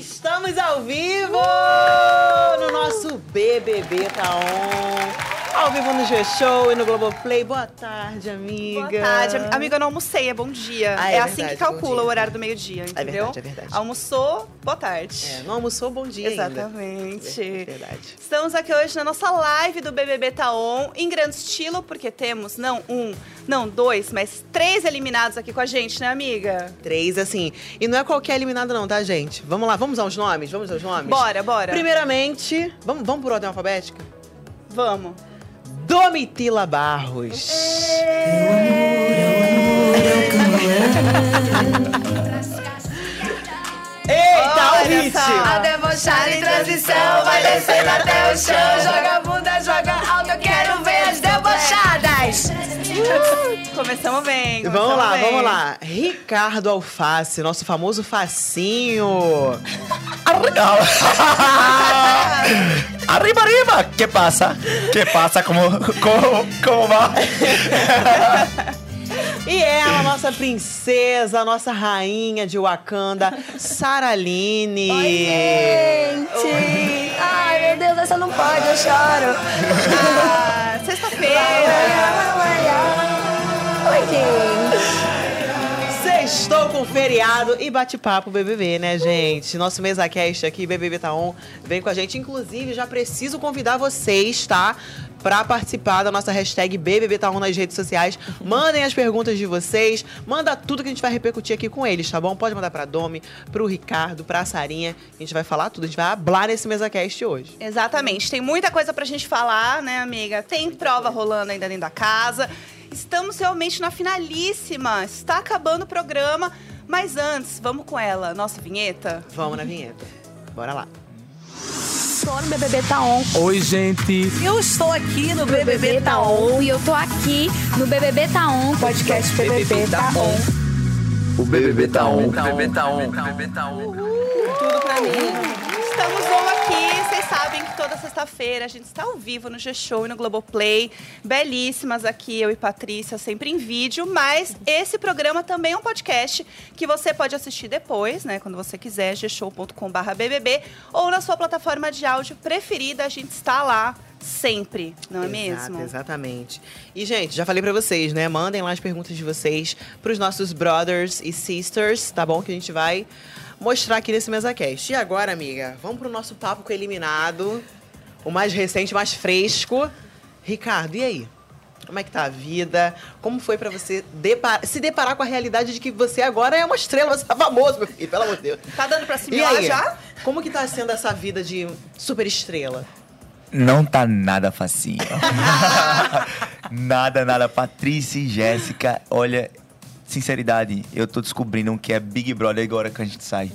Estamos ao vivo no nosso BBB Tá On. Ao vivo no G-Show e no Globoplay. Boa tarde, amiga. Boa tarde. Amiga, eu não almocei, é bom dia. Ah, é é assim verdade, que bom calcula o horário do meio-dia, entendeu? verdade, é verdade. Almoçou, boa tarde. É, não almoçou, bom dia ainda. Exatamente. É verdade. Estamos aqui hoje na nossa live do BBB Tá On, em grande estilo, porque temos não um, não dois, mas três eliminados aqui com a gente, né, amiga? Três, assim. E não é qualquer eliminado, não, tá, gente? Vamos lá, vamos aos nomes? Vamos aos nomes? Bora, bora. Primeiramente, vamos, vamos por ordem alfabética? Vamos. Domitila Barros. Eita, o hit! A debochada em transição vai descendo até o chão. Joga a bunda, joga Começamos bem. Vamos começamos lá, bem. vamos lá. Ricardo Alface, nosso famoso facinho. Arriba, arriba! Que passa? Que passa? Como, como, como va? E ela, nossa princesa, nossa rainha de Wakanda, Saraline. Gente! Ai, meu Deus, essa não pode, eu choro. Ah, Sexta-feira. Oi, gente. Sextou com feriado e bate-papo BBB, né, gente? Nosso MesaCast aqui, BBB Tá On, vem com a gente. Inclusive, já preciso convidar vocês, tá? Pra participar da nossa hashtag BBB Tá nas redes sociais. Mandem as perguntas de vocês. Manda tudo que a gente vai repercutir aqui com eles, tá bom? Pode mandar pra Domi, pro Ricardo, pra Sarinha. A gente vai falar tudo. A gente vai hablar nesse MesaCast hoje. Exatamente. Tem muita coisa pra gente falar, né, amiga? Tem prova rolando ainda dentro da casa. Estamos realmente na finalíssima. Está acabando o programa. Mas antes, vamos com ela, nossa vinheta? Vamos na vinheta. Bora lá. BBB Tá On. Oi, gente. Eu estou aqui no BBB Tá On. E eu tô aqui no BBB Tá On. Podcast BBB Tá On. O BBB tá on. O BBB tá on. O BBB tá on. Tudo pra mim. On aqui. Vocês sabem que toda sexta-feira a gente está ao vivo no G-Show e no Globoplay. Belíssimas aqui, eu e Patrícia, sempre em vídeo. Mas esse programa também é um podcast que você pode assistir depois, né? Quando você quiser, gshow.com.br BBB. Ou na sua plataforma de áudio preferida. A gente está lá sempre, não é Exato, mesmo? Exatamente. E, gente, já falei pra vocês, né? Mandem lá as perguntas de vocês pros nossos brothers e sisters, tá bom? Que a gente vai mostrar aqui nesse MesaCast. E agora, amiga, vamos pro nosso papo com o eliminado. O mais recente, mais fresco. Ricardo, e aí? Como é que tá a vida? Como foi pra você depar- se deparar com a realidade de que você agora é uma estrela, você tá famoso, meu filho, pelo amor de Deus. Tá dando pra E assimilar aí? já? Como que tá sendo essa vida de super estrela? Não tá nada facinho. nada, nada. Patrícia e Jéssica, olha, sinceridade, eu tô descobrindo que é Big Brother agora que a gente sai.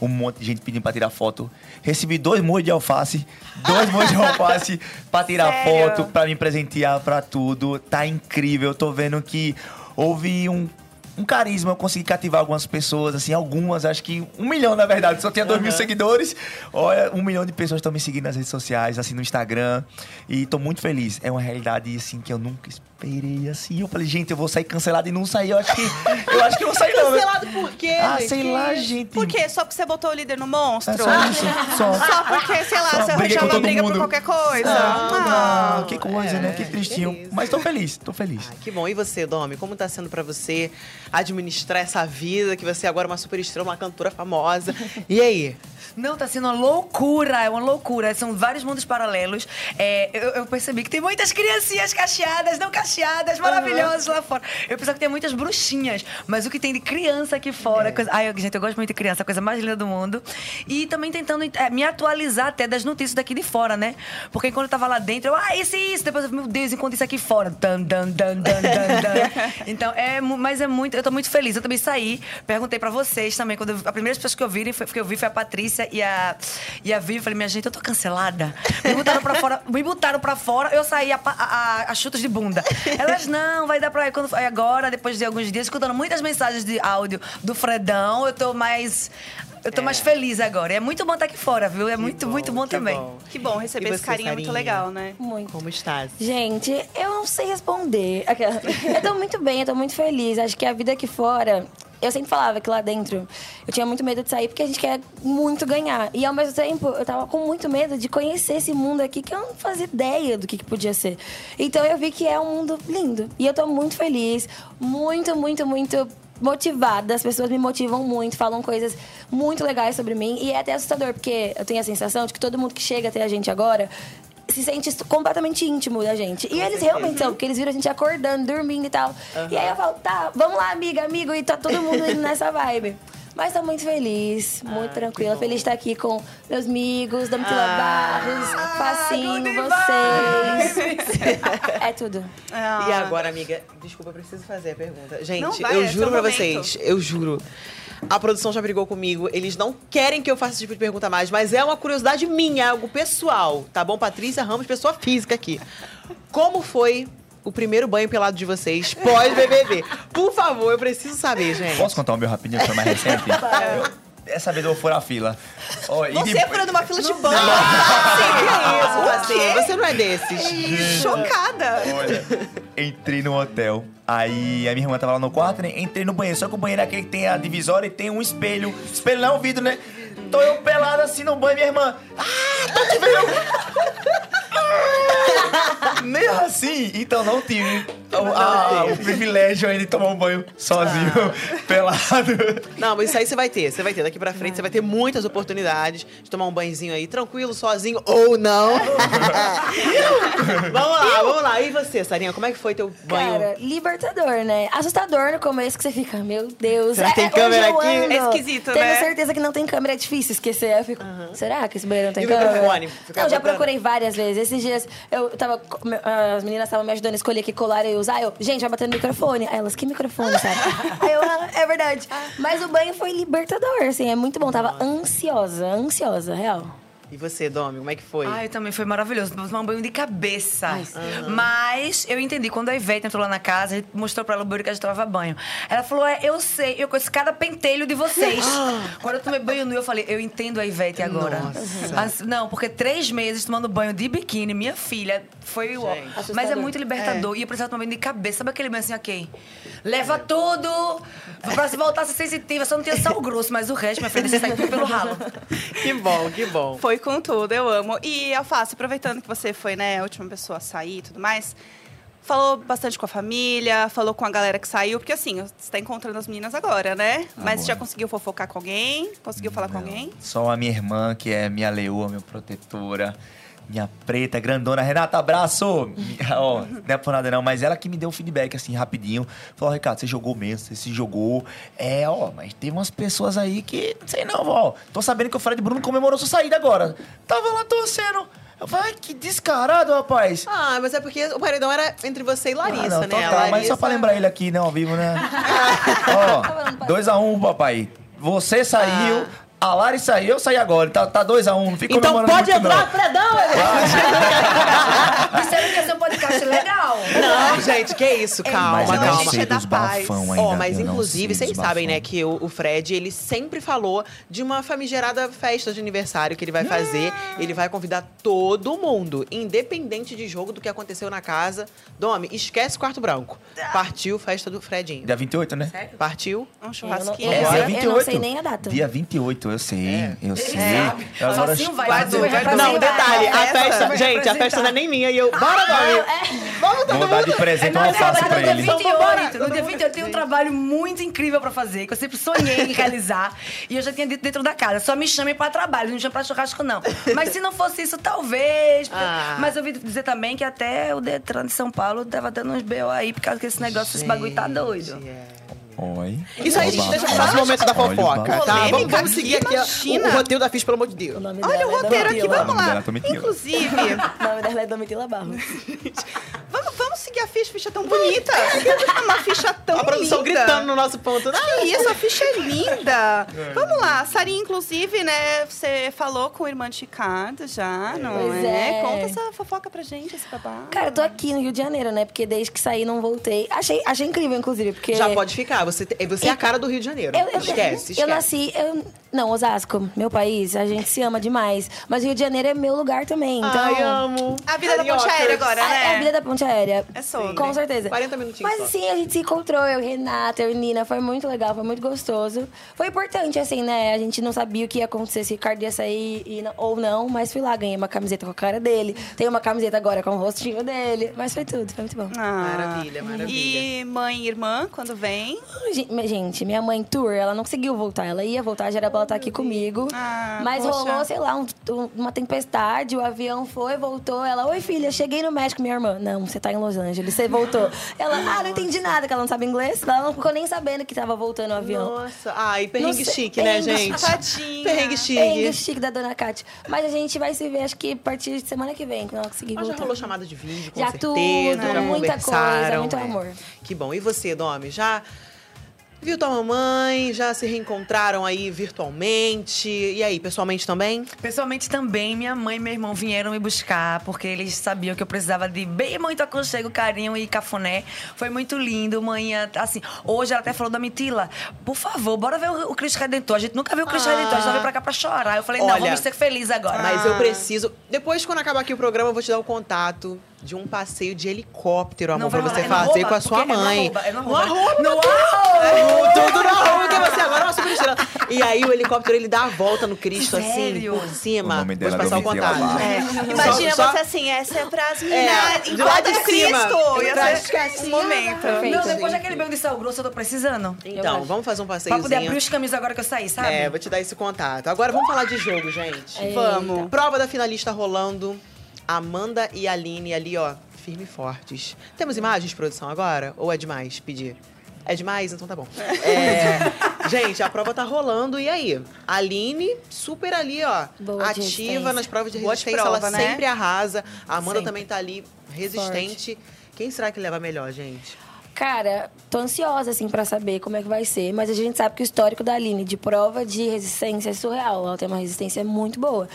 Um monte de gente pedindo pra tirar foto. Recebi dois molhos de alface, dois molhos de alface pra tirar Sério? foto, pra me presentear, pra tudo. Tá incrível. Eu tô vendo que houve um, um carisma. Eu consegui cativar algumas pessoas, assim, algumas, acho que um milhão, na verdade. Só tinha dois mil seguidores. Olha, um milhão de pessoas estão me seguindo nas redes sociais, assim, no Instagram. E tô muito feliz. É uma realidade, assim, que eu nunca esperei, assim. Eu falei, gente, eu vou sair cancelado e não saí. Eu acho que. Eu acho que eu vou sair, não. Cancelado por quê? Ah, gente? sei lá, gente. Por quê? Só porque você botou o líder no monstro? É só isso. Só. Só porque, sei lá, Só você arranjava todo briga por mundo. qualquer coisa. Não, Ah. Ah, que coisa, né? Que É, tristinho. que isso. Mas tô feliz, tô feliz. Ah, que bom. E você, Domi? Como tá sendo pra você administrar essa vida? Que você agora é uma super estrela, uma cantora famosa. E aí? Não, tá sendo uma loucura, é uma loucura. São vários mundos paralelos. É, eu, eu percebi que tem muitas criancinhas cacheadas, não cacheadas, maravilhosas lá fora. Eu pensava que tem muitas bruxinhas, mas o que tem de criança aqui fora. Coisa... Ai, gente, eu gosto muito de criança, a coisa mais linda do mundo. E também tentando é, me atualizar até das notícias daqui de fora, né? Porque quando eu tava lá dentro, eu, ah, isso e isso. Depois eu, meu Deus, encontro isso aqui fora. Dan, dan, dan, dan, dan. Então, é, mas é muito, eu tô muito feliz. Eu também saí, perguntei pra vocês também, quando eu, a primeira pessoa que eu vi, foi, que eu vi foi a Patrícia e a, e a Vivi. Eu falei, minha gente, eu tô cancelada. Me botaram pra fora, me botaram pra fora, eu saí a, a, a, a chutos de bunda. Elas, não, vai dar pra quando aí agora, depois de alguns dias, escutando muitas mensagens de áudio do Fredão, eu tô mais. Eu tô mais feliz agora. É muito bom estar aqui fora, viu? É muito, bom, muito bom que também. bom. Que bom receber E esse você, carinho, é muito legal, né? Muito. Como estás? Gente, eu não sei responder. Eu tô muito bem, eu tô muito feliz. Acho que a vida aqui fora eu sempre falava que lá dentro eu tinha muito medo de sair porque a gente quer muito ganhar. E ao mesmo tempo, eu tava com muito medo de conhecer esse mundo aqui que eu não fazia ideia do que, que podia ser. Então eu vi que é um mundo lindo. E eu tô muito feliz, muito, muito, muito motivada. As pessoas me motivam muito, falam coisas muito legais sobre mim. E é até assustador, porque eu tenho a sensação de que todo mundo que chega até a gente agora se sente completamente íntimo da gente. E eles realmente são, porque eles viram a gente acordando, dormindo e tal. E aí eu falo, tá, vamos lá, amiga, amigo, e tá todo mundo indo nessa vibe. Mas tô muito feliz, muito tranquila. Feliz de estar aqui com meus amigos, Domitila Ah. Barros, Facinho, vocês. é tudo. E agora, amiga, desculpa, eu preciso fazer a pergunta. Gente, vai, eu é juro pra momento. vocês, eu juro. A produção já brigou comigo, eles não querem que eu faça esse tipo de pergunta mais, mas é uma curiosidade minha, é algo pessoal, tá bom? Patrícia Ramos, pessoa física aqui. Como foi o primeiro banho pelado de vocês pós-BBB? Por favor, eu preciso saber, gente. Posso contar o meu rapidinho, que foi mais recente? Eu- Dessa vez eu vou furar a fila. E Você depois- furando uma fila de banho. Que isso, O Passinho? quê? Você não é desses. Chocada. Olha, entrei no hotel. Aí a minha irmã tava lá no quarto, né? Entrei no banheiro. Só que o banheiro é aquele que tem a divisória e tem um espelho. Espelho não é um vidro, né? Tô eu pelado assim no banho, minha irmã. Ah, tô te vendo! Ah! Nem assim. Então não tive o, a- o privilégio aí de tomar um banho sozinho, pelado. Não, mas isso aí você vai ter. Você vai ter. Daqui pra frente você vai ter muitas oportunidades de tomar um banhozinho aí, tranquilo, sozinho ou não. vamos lá, vamos lá. E você, Sarinha, como é que foi teu banho? Cara, libertador, né? Assustador no começo que você fica, meu Deus. Será que tem onde câmera eu aqui? É esquisito, Tenho né? certeza que não tem câmera, é difícil esquecer. Aí eu fico, será que esse banheiro não tem E câmera? microfone? Não, já procurei várias vezes. Esses dias eu tava. As meninas estavam me ajudando a escolher que colar eu ia usar. Eu, gente, vai bater no microfone. Aí elas, que microfone, sabe? Aí eu, ah, é verdade. Mas o banho foi libertador, assim, é muito bom. Tava ansiosa, ansiosa, real. E você, Domi, como é que foi? Ai, também foi maravilhoso. Tomar um banho de cabeça. Mas eu entendi. Quando a Ivete entrou lá na casa, a gente mostrou pra ela o banheiro que a gente tomava banho. Ela falou: É, eu sei, eu conheço cada pentelho de vocês. Quando eu tomei banho nu, eu falei: Eu entendo a Ivete agora. Nossa. As- não, porque três meses tomando banho de biquíni, minha filha, foi o. Gente. Mas é Assustador. muito libertador. E eu precisava tomar banho de cabeça. Sabe aquele banho assim, ok? Leva tudo! Pra se voltar a ser sensitiva, só não tinha sal grosso, mas o resto, minha filha, você sai tudo pelo ralo. Que bom, que bom. Foi com tudo, eu amo. E, Alface, aproveitando que você foi, né, a última pessoa a sair e tudo mais, falou bastante com a família, falou com a galera que saiu, porque assim, você tá encontrando as meninas agora, né? Mas Agora. já conseguiu fofocar com alguém? Conseguiu falar com alguém? Só a minha irmã, que é minha leoa, minha protetora. Minha preta, grandona. Renata, abraço! Ó, não é por nada não, mas ela que me deu um feedback, assim, rapidinho. Falou, Ricardo, você jogou mesmo, você se jogou. É, ó, mas teve umas pessoas aí que, não sei não, ó. Tô sabendo que o Fred Bruno comemorou sua saída agora. Tava lá torcendo. Eu falei, ai, que descarado, rapaz. Ah, mas é porque o paredão era entre você e Larissa, Ah, não, né? total, Larissa... mas só pra lembrar ele aqui, né, ao vivo, né? Ó, 2x1, um, papai. Você saiu, a Lari saiu, eu saí agora. Tá 2x1, tá dois a um, não fica Então comemorando pode muito, entrar, não. Fredão! Disseram que ia ser um podcast legal. Não, gente, que isso, calma, Mas Calma, calma. gente, é da paz. Ó, mas eu não inclusive, vocês sabem, né, que o, o Fred, ele sempre falou de uma famigerada festa de aniversário que ele vai fazer. Ele vai convidar todo mundo, independente de jogo do que aconteceu na casa. Domi, esquece o quarto branco. Partiu festa do Fredinho. Dia 28, né? Partiu? Um Eu não, churrasquinho. eu, Agora- eu, eu não sei nem a data. Dia 28, eu sei, É. eu sei. Agora, Assim vai, vai vai doer. Não, detalhe, a festa, festa, vai gente, a festa não é nem minha e eu. Bora, Domi! Vamos todo vou dar de presente uma alface verdade, pra no dia ele. 28, no dia 28 tem um trabalho muito incrível pra fazer, que eu sempre sonhei em realizar. E eu já tinha dito dentro da casa. Só me chamem pra trabalho, não me chamem pra churrasco, não. Mas se não fosse isso, talvez. Ah. Mas eu ouvi dizer também que até o Detran de São Paulo tava dando uns B.O. aí, por causa que esse negócio, esse bagulho tá doido. Oi. Isso aí a gente deixa pro próximo momento da fofoca, tá? Vamos, vamos seguir aqui, o, roteiro da ficha, pelo amor de Deus. O Olha o é roteiro aqui, vamos lá. Inclusive, O nome dela é Domitila Barros. vamos, seguir a ficha, ficha tão bonita. Uma ficha tão A produção linda. gritando no nosso ponto. Ah, Que isso, a ficha é linda. Vamos lá, Sarinha, inclusive, né? Você falou com o irmão de Ricardo já, não Pois é? é. Conta essa fofoca pra gente, esse babado. Cara, eu tô aqui no Rio de Janeiro, né? Porque desde que saí não voltei. Achei, achei incrível, inclusive, porque. Já pode ficar. Você, você é a cara do Rio de Janeiro. Eu, eu, esquece, esquece. Eu nasci, eu Não, Osasco, meu país, a gente se ama demais. Mas Rio de Janeiro é meu lugar também. Então, Ai, amo. A vida da ponte aérea agora, a, né? é a vida da ponte aérea. É sobre. Com certeza. 40 minutinhos Mas só. assim, a gente se encontrou, eu, Renata, eu e Nina. Foi muito legal, foi muito gostoso. Foi importante, assim, né? A gente não sabia o que ia acontecer, se o Ricardo ia sair e ou não. Mas fui lá, ganhei uma camiseta com a cara dele. Tenho uma camiseta agora com o rostinho dele. Mas foi tudo, foi muito bom. Ah. Maravilha, maravilha. E mãe e irmã, quando vem? Gente, minha mãe tour, ela não conseguiu voltar. Ela ia voltar, já era pra estar aqui comigo. Ah, mas poxa. rolou, sei lá, um- um- uma tempestade, o avião foi, voltou. Ela, oi filha, cheguei no México, minha irmã. Não, você tá em Los Angeles, você voltou. Ela, ah, não entendi nada, que ela não sabe inglês. Ela não ficou nem sabendo que tava voltando o avião. Nossa. Ai, perrengue sei- chique, né, gente? Tadinha. Perrengue chique. Perrengue chique da dona Kátia. Mas a gente vai se ver, acho que a partir de semana que vem, quando ela conseguir Mas já voltar. rolou chamada de vídeo, com Já certeza. tudo, já muita coisa, muito é. amor. Que bom. E você, Domi, já viu tua mamãe? Já se reencontraram aí virtualmente? E aí, pessoalmente também? Pessoalmente também, minha mãe e meu irmão vieram me buscar, porque eles sabiam que eu precisava de bem muito aconchego, carinho e cafuné. Foi muito lindo, manhã. Assim, hoje ela até falou da Mitila, por favor, bora ver o, Cristo Redentor. A gente nunca viu o Cristo Ah. Redentor, a gente só veio pra cá pra chorar. Eu falei, não, Olha, vamos ser felizes agora. Mas eu preciso. Depois, quando acabar aqui o programa, eu vou te dar o contato de um passeio de helicóptero, amor, Não pra você é fazer arroba, com a sua porque é no mãe. arroba, é no No arroba. arroba, No tudo. Tudo no arroba, porque você agora é uma super estrela. E aí o helicóptero ele dá a volta no Cristo, Sério? assim, por cima. O nome dela é passar o contato. É. Imagina Só- só- você assim, essa é pras É, enquanto cima. Cristo. Ia Pra ser cá, um momento. Perfeito. Não, depois daquele banho de sal grosso eu tô precisando. Então, vamos fazer um Pra poder abrir os caminhos agora que eu saí, sabe? É, vou te dar esse contato. Agora vamos falar de jogo, gente. Vamos. Prova da finalista rolando. Amanda e Aline ali, ó, firme e fortes. Temos imagens de produção agora? Ou é demais pedir? É demais? Então tá bom. É, gente, a prova tá rolando. E aí? A Aline, super ali, ó. Boa ativa nas provas de resistência. prova, ela né? sempre arrasa. A Amanda Sempre. também tá ali, resistente. Quem será que leva melhor, gente? Cara, tô ansiosa, assim, pra saber como é que vai ser. Mas a gente sabe que o histórico da Aline de prova de resistência é surreal. Ela tem uma resistência muito boa.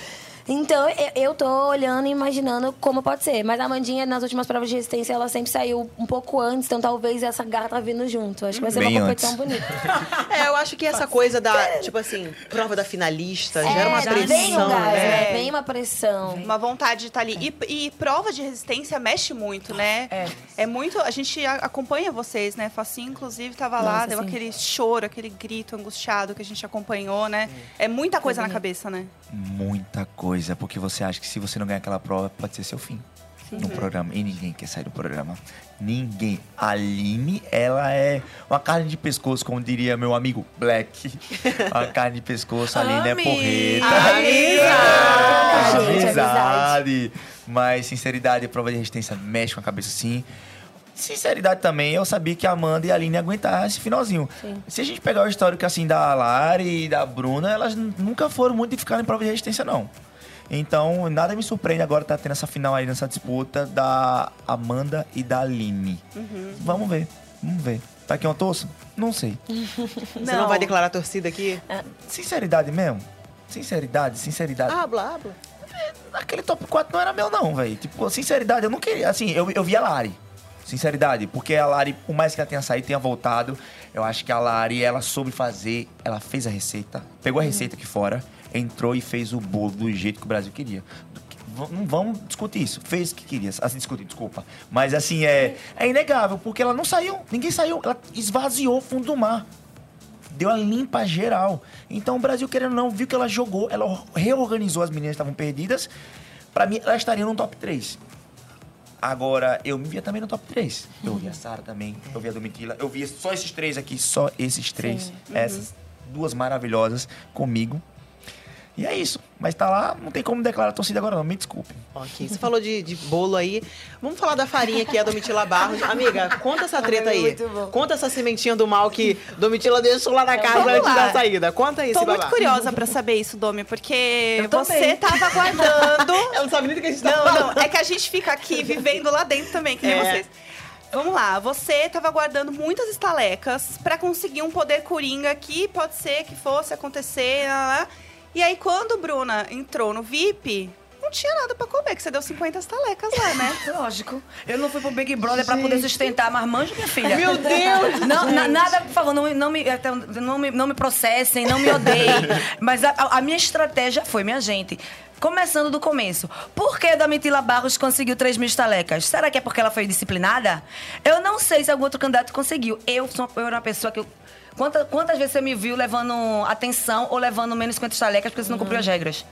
Então, eu, eu tô olhando e imaginando como pode ser. Mas a Amandinha, nas últimas provas de resistência, ela sempre saiu um pouco antes. Então, talvez essa garra tá vindo junto. Acho que vai ser Bem uma competição antes. bonita. É, eu acho que essa coisa da, tipo assim, prova da finalista gera uma É, Vem um pressão, gás, né? né? Vem uma pressão. Uma vontade de estar ali. E, e prova de resistência mexe muito, né? É. É muito. A gente acompanha vocês, né? Facinho, inclusive, tava lá, Nossa, deu sim. aquele choro, aquele grito angustiado que a gente acompanhou, né? É muita coisa na cabeça, né? Muita coisa, porque você acha que se você não ganhar aquela prova, pode ser seu fim no programa. E ninguém quer sair do programa. Ninguém. A Aline, ela é uma carne de pescoço, como diria meu amigo Black. Uma carne de pescoço, a Aline é porreta. Gente, é Amizade. Mas sinceridade, prova de resistência mexe com a cabeça sim. Sinceridade também, eu sabia que a Amanda e a Aline aguentar esse finalzinho. Sim. Se a gente pegar o histórico assim da Lari e da Bruna, elas nunca foram muito de ficar em prova de resistência, não. Então, nada me surpreende agora estar tendo essa final aí nessa disputa da Amanda e da Aline. Vamos ver, vamos ver. Pra quem eu torço? Não sei. Você não vai declarar torcida aqui? Sinceridade mesmo? Sinceridade, sinceridade. Habla, habla. Aquele top 4 não era meu, não, velho. Tipo, sinceridade, eu não queria. Assim, eu, eu vi a Lari. Sinceridade, porque a Lari, por mais que ela tenha saído, tenha voltado, eu acho que a Lari, ela soube fazer, ela fez a receita, pegou a receita aqui fora, entrou e fez o bolo do jeito que o Brasil queria. Não vamos discutir isso. Fez o que queria. Assim, discutir, desculpa. Mas assim, é, é inegável, porque ela não saiu. Ninguém saiu. Ela esvaziou o fundo do mar. Deu a limpa geral. Então o Brasil, querendo ou não, viu que ela jogou, ela reorganizou as meninas que estavam perdidas. Pra mim, ela estaria no top 3. Agora, eu me via também no top 3. Eu via a Sara também, eu via a Domitila. Eu via só esses três aqui, só esses três. Essas duas maravilhosas comigo. E é isso. Mas tá lá, não tem como declarar torcida agora não, me desculpe. Ok, você falou de, de bolo aí. Vamos falar da farinha que é a Domitila Barros. Amiga, conta essa treta aí. Muito bom. Conta essa sementinha do mal que Domitila deixou lá na casa Vamos antes lá. da saída. Conta aí, Tô esse muito curiosa pra saber isso, Domi, porque você tava aguardando. Ela não sabe nem do que a gente tá Não, falando. não, é que a gente fica aqui vivendo lá dentro também, que nem É. vocês. Vamos lá, você tava guardando muitas estalecas pra conseguir um poder coringa que pode ser que fosse acontecer. lá, lá. E aí, quando Bruna entrou no VIP, não tinha nada pra comer, que você deu 50 estalecas lá, né? Lógico. Eu não fui pro Big Brother pra poder sustentar marmanjo, minha filha. Meu Deus! Não, na- nada, por favor, não, me- não, me, não, me, não me processem, não me odeiem. Mas a, a- minha estratégia foi, minha gente. Começando do começo. Por que a Domitila Barros conseguiu 3 mil estalecas? Será que é porque ela foi disciplinada? Eu não sei se algum outro candidato conseguiu. Eu, sou, eu era uma pessoa que. Eu, quanta- quantas vezes você me viu levando atenção ou levando menos 50 estalecas porque você não cumpriu as regras?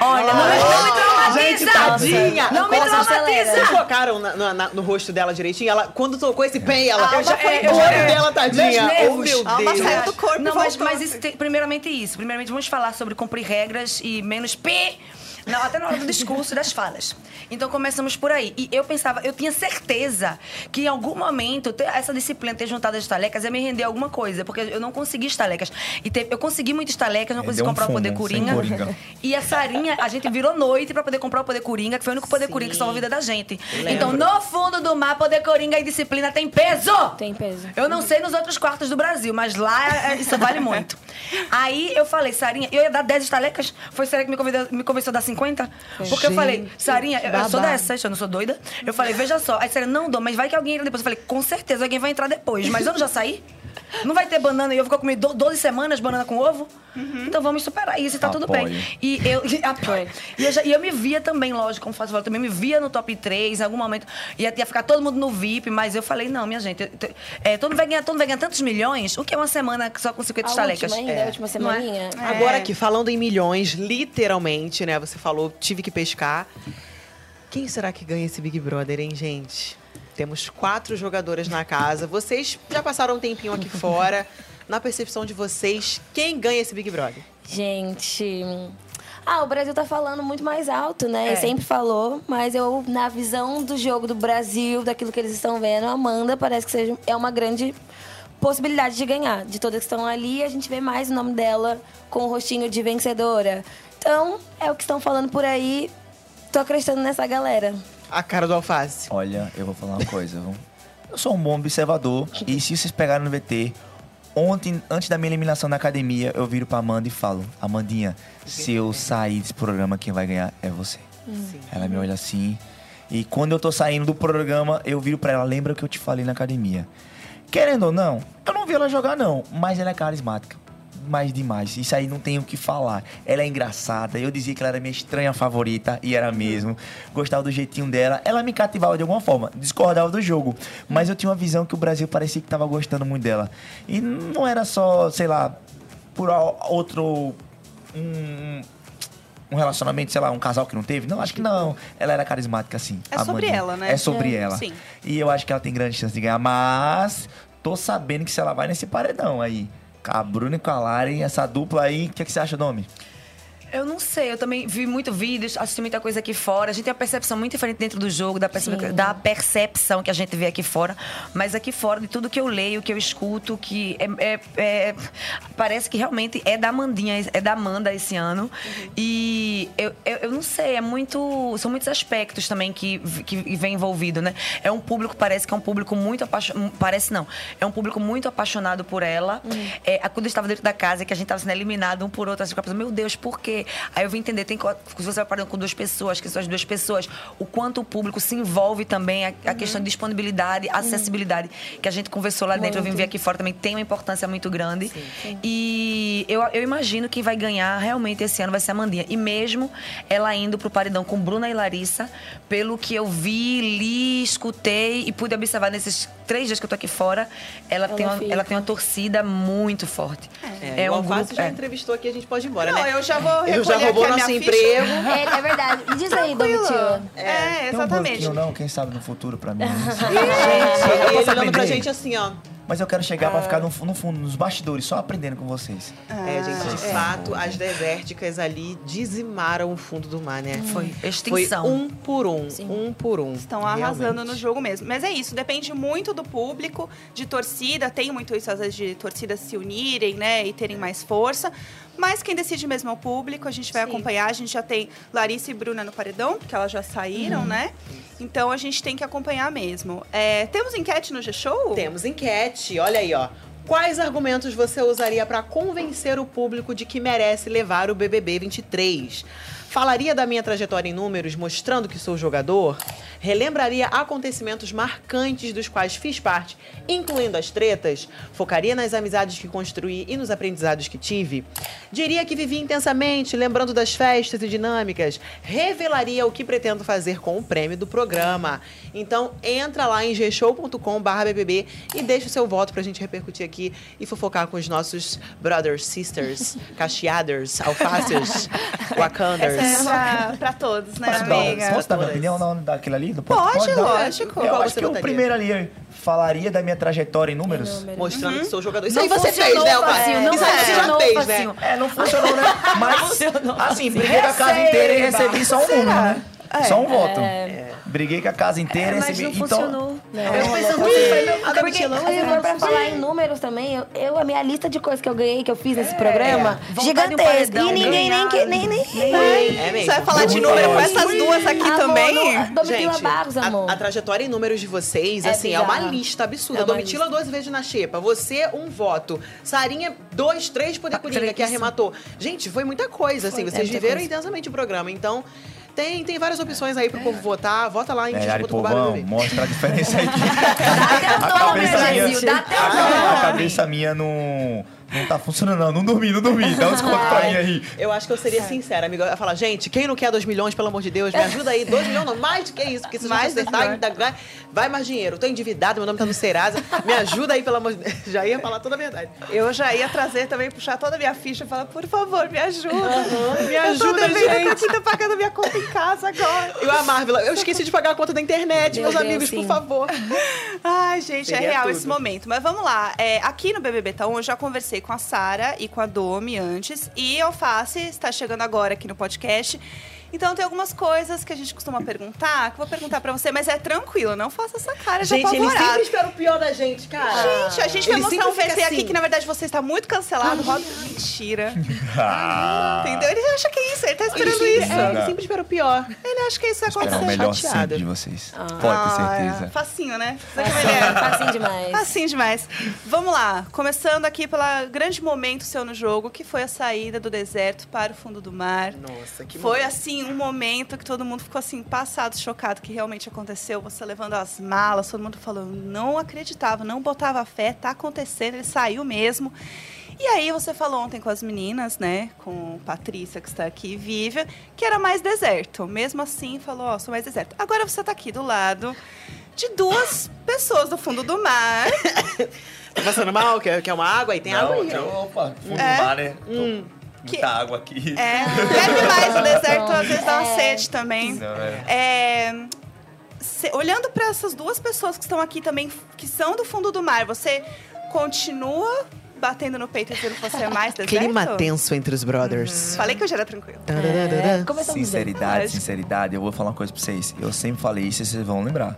Olha, não, me- não me traumatiza! Gente, tadinha! Não me traumatiza! Vocês colocaram na- na- na- no rosto dela direitinho? Ela, quando tocou esse pen, ela. Ah, eu já- é, eu o já- olho é. dela, tadinha. Meus Oh, nervos. meu A alma Deus. saiu do corpo e Não, mas, voltou. mas isso tem- primeiramente isso. Primeiramente vamos falar sobre cumprir regras e menos pi. Não, até na hora do discurso e das falas. Então começamos por aí. E eu pensava, eu tinha certeza que em algum momento ter- essa disciplina, ter juntado as estalecas, ia me render alguma coisa. Porque eu não consegui estalecas. E te- eu consegui muitas estalecas, não É, consegui um comprar o Poder fumo, Coringa. Coringa. E a Sarinha, a gente virou noite pra poder comprar o Poder Coringa, que foi o único Poder Coringa que salvou a vida da gente. Então, no fundo do mar, Poder Coringa e disciplina tem peso! Tem peso. Eu não sei nos outros quartos do Brasil, mas lá é, isso vale muito. Aí eu falei, Sarinha, eu ia dar 10 estalecas. Foi Sarinha que me, convidou, me convenceu a dar 50? Porque eu falei, Sarinha, eu, eu sou dessas, eu não sou doida. Eu falei, veja só. Aí Sarinha, não dou, mas vai que alguém entra depois. Eu falei, com certeza alguém vai entrar depois. Mas eu não já saí? Não vai ter banana e eu vou comer do- 12 semanas banana com ovo? Então vamos superar isso e tá tudo Apoio. bem. E eu, e, apoio. E eu, já- e eu me via também, lógico, como faço, eu também me via no top 3, em algum momento. Ia, ia ficar todo mundo no VIP, mas eu falei, não, minha gente, eu- eu- é, todo, mundo vai ganhar, todo mundo vai ganhar tantos milhões, o que é uma semana só com 50 A estalecas? última ainda, É. a última Não é? semaninha. Agora aqui, falando em milhões, literalmente, né? Você falou, tive que pescar. Quem será que ganha esse Big Brother, hein, gente? Temos quatro jogadoras na casa. Vocês já passaram um tempinho aqui fora. Na percepção de vocês, quem ganha esse Big Brother? Gente. Ah, o Brasil tá falando muito mais alto, né? É. Sempre falou, mas eu, na visão do jogo do Brasil, daquilo que eles estão vendo, a Amanda parece que seja, é uma grande possibilidade de ganhar. De todas que estão ali, a gente vê mais o nome dela com o rostinho de vencedora. Então, é o que estão falando por aí. Tô acreditando nessa galera. A cara do alface. Olha, eu vou falar uma coisa. viu? Eu sou um bom observador. E se vocês pegarem no VT, ontem, antes da minha eliminação na academia, eu viro pra Amanda e falo: Amandinha, se eu sair desse programa, quem vai ganhar é você. Ela me olha assim. E quando eu tô saindo do programa, eu viro pra ela: lembra o que eu te falei na academia? Querendo ou não, eu não vi ela jogar, não, mas ela é carismática. Mais demais. Isso aí não tem o que falar. Ela é engraçada. Eu dizia que ela era minha estranha favorita, e era mesmo. Gostava do jeitinho dela. Ela me cativava de alguma forma. Discordava do jogo. Mas eu tinha uma visão que o Brasil parecia que tava gostando muito dela. E não era só, sei lá, por outro. Um, um relacionamento, sei lá, um casal que não teve? Não, acho que não. Ela era carismática, assim. É a sobre ela, né? É sobre É, ela. sim. E eu acho que ela tem grande chance de ganhar, mas tô sabendo que se ela vai nesse paredão aí, Bruna e com a Lari, essa dupla aí, o que, que você acha, Domi? Eu não sei, eu também vi muito vídeos, assisti muita coisa aqui fora. A gente tem uma percepção muito diferente dentro do jogo, da, da percepção que a gente vê aqui fora. Mas aqui fora, de tudo que eu leio, que eu escuto, que é, é- é- parece que realmente é da Amandinha, é da Amanda esse ano. E eu, eu, eu não sei, é muito. São muitos aspectos também que, que vem envolvido, né? É um público, parece que é um público muito apaixonado. Parece não. É um público muito apaixonado por ela. É, a- quando eu estava dentro da casa, que a gente estava sendo eliminado um por outro, assim, eu ficava pensando, meu Deus, por quê? Aí eu vim entender, tem, se você vai parando com duas pessoas, que são as duas pessoas, o quanto o público se envolve também, a, a questão de disponibilidade, acessibilidade, que a gente conversou lá dentro, eu vim ver aqui fora também, tem uma importância muito grande. E eu, eu imagino que vai ganhar realmente esse ano vai ser a Mandinha. E mesmo ela indo pro paredão com Bruna e Larissa, pelo que eu vi, li, escutei e pude observar nesses três dias que eu tô aqui fora, ela, Ela tem, uma, fica. um ela tem uma torcida muito forte. É, o Alface já é. entrevistou aqui, a gente pode ir embora, Não, né? eu já vou Eu já roubou aqui a nosso emprego. É, é verdade. Me diz aí. Domitila. É, Tem um exatamente. banquinho não, quem sabe no futuro pra mim. Gente, ele olhando pra gente assim, ó. Mas eu quero chegar pra ficar no, no fundo, nos bastidores, só aprendendo com vocês. É, gente, de fato, as desérticas ali dizimaram o fundo do mar, né? Foi extinção. Foi um por um, Sim. um por um. Estão arrasando Realmente. no jogo mesmo. Mas é isso, depende muito do público, de torcida. Tem muito isso, às vezes, de torcidas se unirem, né? E terem mais força. Mas quem decide mesmo é o público. A gente vai Sim. acompanhar. A gente já tem Larissa e Bruna no paredão, porque elas já saíram, Uhum. né? Então a gente tem que acompanhar mesmo. É, temos enquete no G-Show? Temos enquete, olha aí, ó. Quais argumentos você usaria pra convencer o público de que merece levar o BBB 23? Falaria da minha trajetória em números, mostrando que sou jogador? Relembraria acontecimentos marcantes dos quais fiz parte, incluindo as tretas? Focaria nas amizades que construí e nos aprendizados que tive? Diria que vivi intensamente, lembrando das festas e dinâmicas? Revelaria o que pretendo fazer com o prêmio do programa? Então, entra lá em gshow.com.br e deixa o seu voto pra gente repercutir aqui e fofocar com os nossos brothers, sisters, cacheaders, alfaces, wakanders. Essa é pra, pra todos, né, Posso dar, amiga? posso dar minha opinião não, daquele ali? Pode, não? lógico. Eu Qual acho você que o primeiro ali falaria da minha trajetória em números. Mostrando que sou jogador. Isso Não aí você funcionou, fez, né, Alface? não Isso aí você já funcionou, fez, né? É, não funcionou, né? Mas, funcionou. assim, briguei com a casa inteira e recebi só um número, né? É. Só um voto. Briguei com a casa inteira e Mas recebi. não então, funcionou. Não. Eu pensando A Porque, se for pra falar em números também, eu, eu- a minha lista de coisas que eu ganhei, que eu fiz nesse programa, Vontade de um gigantesca. paredão, E ninguém nem, que, nem, nem, É mesmo. Você vai falar de número com essas duas aqui Amor, também? não- Domitila Gente, Barros, amor. a, a trajetória em números de vocês, É assim, é uma lista absurda. É uma Domitila duas vezes na xepa, você um voto. Sarinha, dois, três poder Ah, coringa, que arrematou. Gente, foi muita coisa, assim. Vocês é viveram intensamente o programa. Então, tem, tem várias opções aí pro povo votar. Vota lá em É, Povão, mostra a diferença aí. O nome, cabeça minha- A, a cabeça minha não, não tá funcionando, não. Não dormi, não dormi. Dá um desconto pra mim aí. Eu acho que eu seria sincera, amiga. Eu ia falar, gente, quem não quer 2 milhões, pelo amor de Deus, me ajuda aí. 2 milhões não, mais do que isso. Porque se Mais acertar, ainda ganha. vai mais dinheiro. Eu tô endividado, meu nome tá no Serasa. Me ajuda aí, pelo amor de Deus. Já ia falar toda a verdade. Eu já ia trazer também, puxar toda a minha ficha e falar, por favor, me ajuda. Me Eu tô ajuda, devendo, gente. eu tô pagando minha conta em casa agora. E a Marvel, eu esqueci de pagar a conta da internet, Meu meus Deus, amigos, sim. por favor. Ai, gente, Seria é real tudo. esse momento. Mas vamos lá. É, aqui no BBB Taon, eu já conversei com a Sara e com a Domi antes. E Alface está chegando agora aqui no podcast. Então tem algumas coisas que a gente costuma perguntar, que eu vou perguntar pra você, mas é tranquilo, não faça essa cara de Gente, ele apavorado. sempre espera o pior da gente, cara. Gente, a gente vai Ele mostrar um VT aqui assim. que, na verdade, você está muito cancelado. Roda... Mentira. Entendeu? Ele acha que é isso, ele tá Ele esperando sempre, isso. é, ele sempre espera o pior. Ele acha que isso vai Era o acontecer. melhor sempre de vocês. Pode ter Ah, certeza. é. Facinho, né? Que é. Facinho demais. Assim demais. Vamos lá. Começando aqui pelo grande momento seu no jogo, que foi a saída do deserto para o fundo do mar. Nossa, que Foi momento. assim um momento que todo mundo ficou assim passado, chocado que realmente aconteceu. Você levando as malas, todo mundo falando, não acreditava, não botava fé, tá acontecendo, ele saiu mesmo. E aí você falou ontem com as meninas, né, com Patrícia que está aqui, e Vivian, que era mais deserto. Mesmo assim, falou, ó, sou mais deserto. Agora você tá aqui do lado de duas pessoas do fundo do mar. Tá passando mal? Quer, quer uma água? Aí tem água aí. opa, fundo É. do mar, né? Tô- Hum. Que- Muita água aqui. É, bebe mais o deserto, às vezes dá uma É. sede também. Não, é. É, cê- olhando para essas duas pessoas que estão aqui também, que são do fundo do mar, você continua batendo no peito e dizendo que você é mais deserto? Clima tenso entre os brothers. Falei que eu já era tranquilo. Tararara. Começamos bem. Sinceridade, Lógico. sinceridade, eu vou falar uma coisa pra vocês. Eu sempre falei isso e vocês vão lembrar.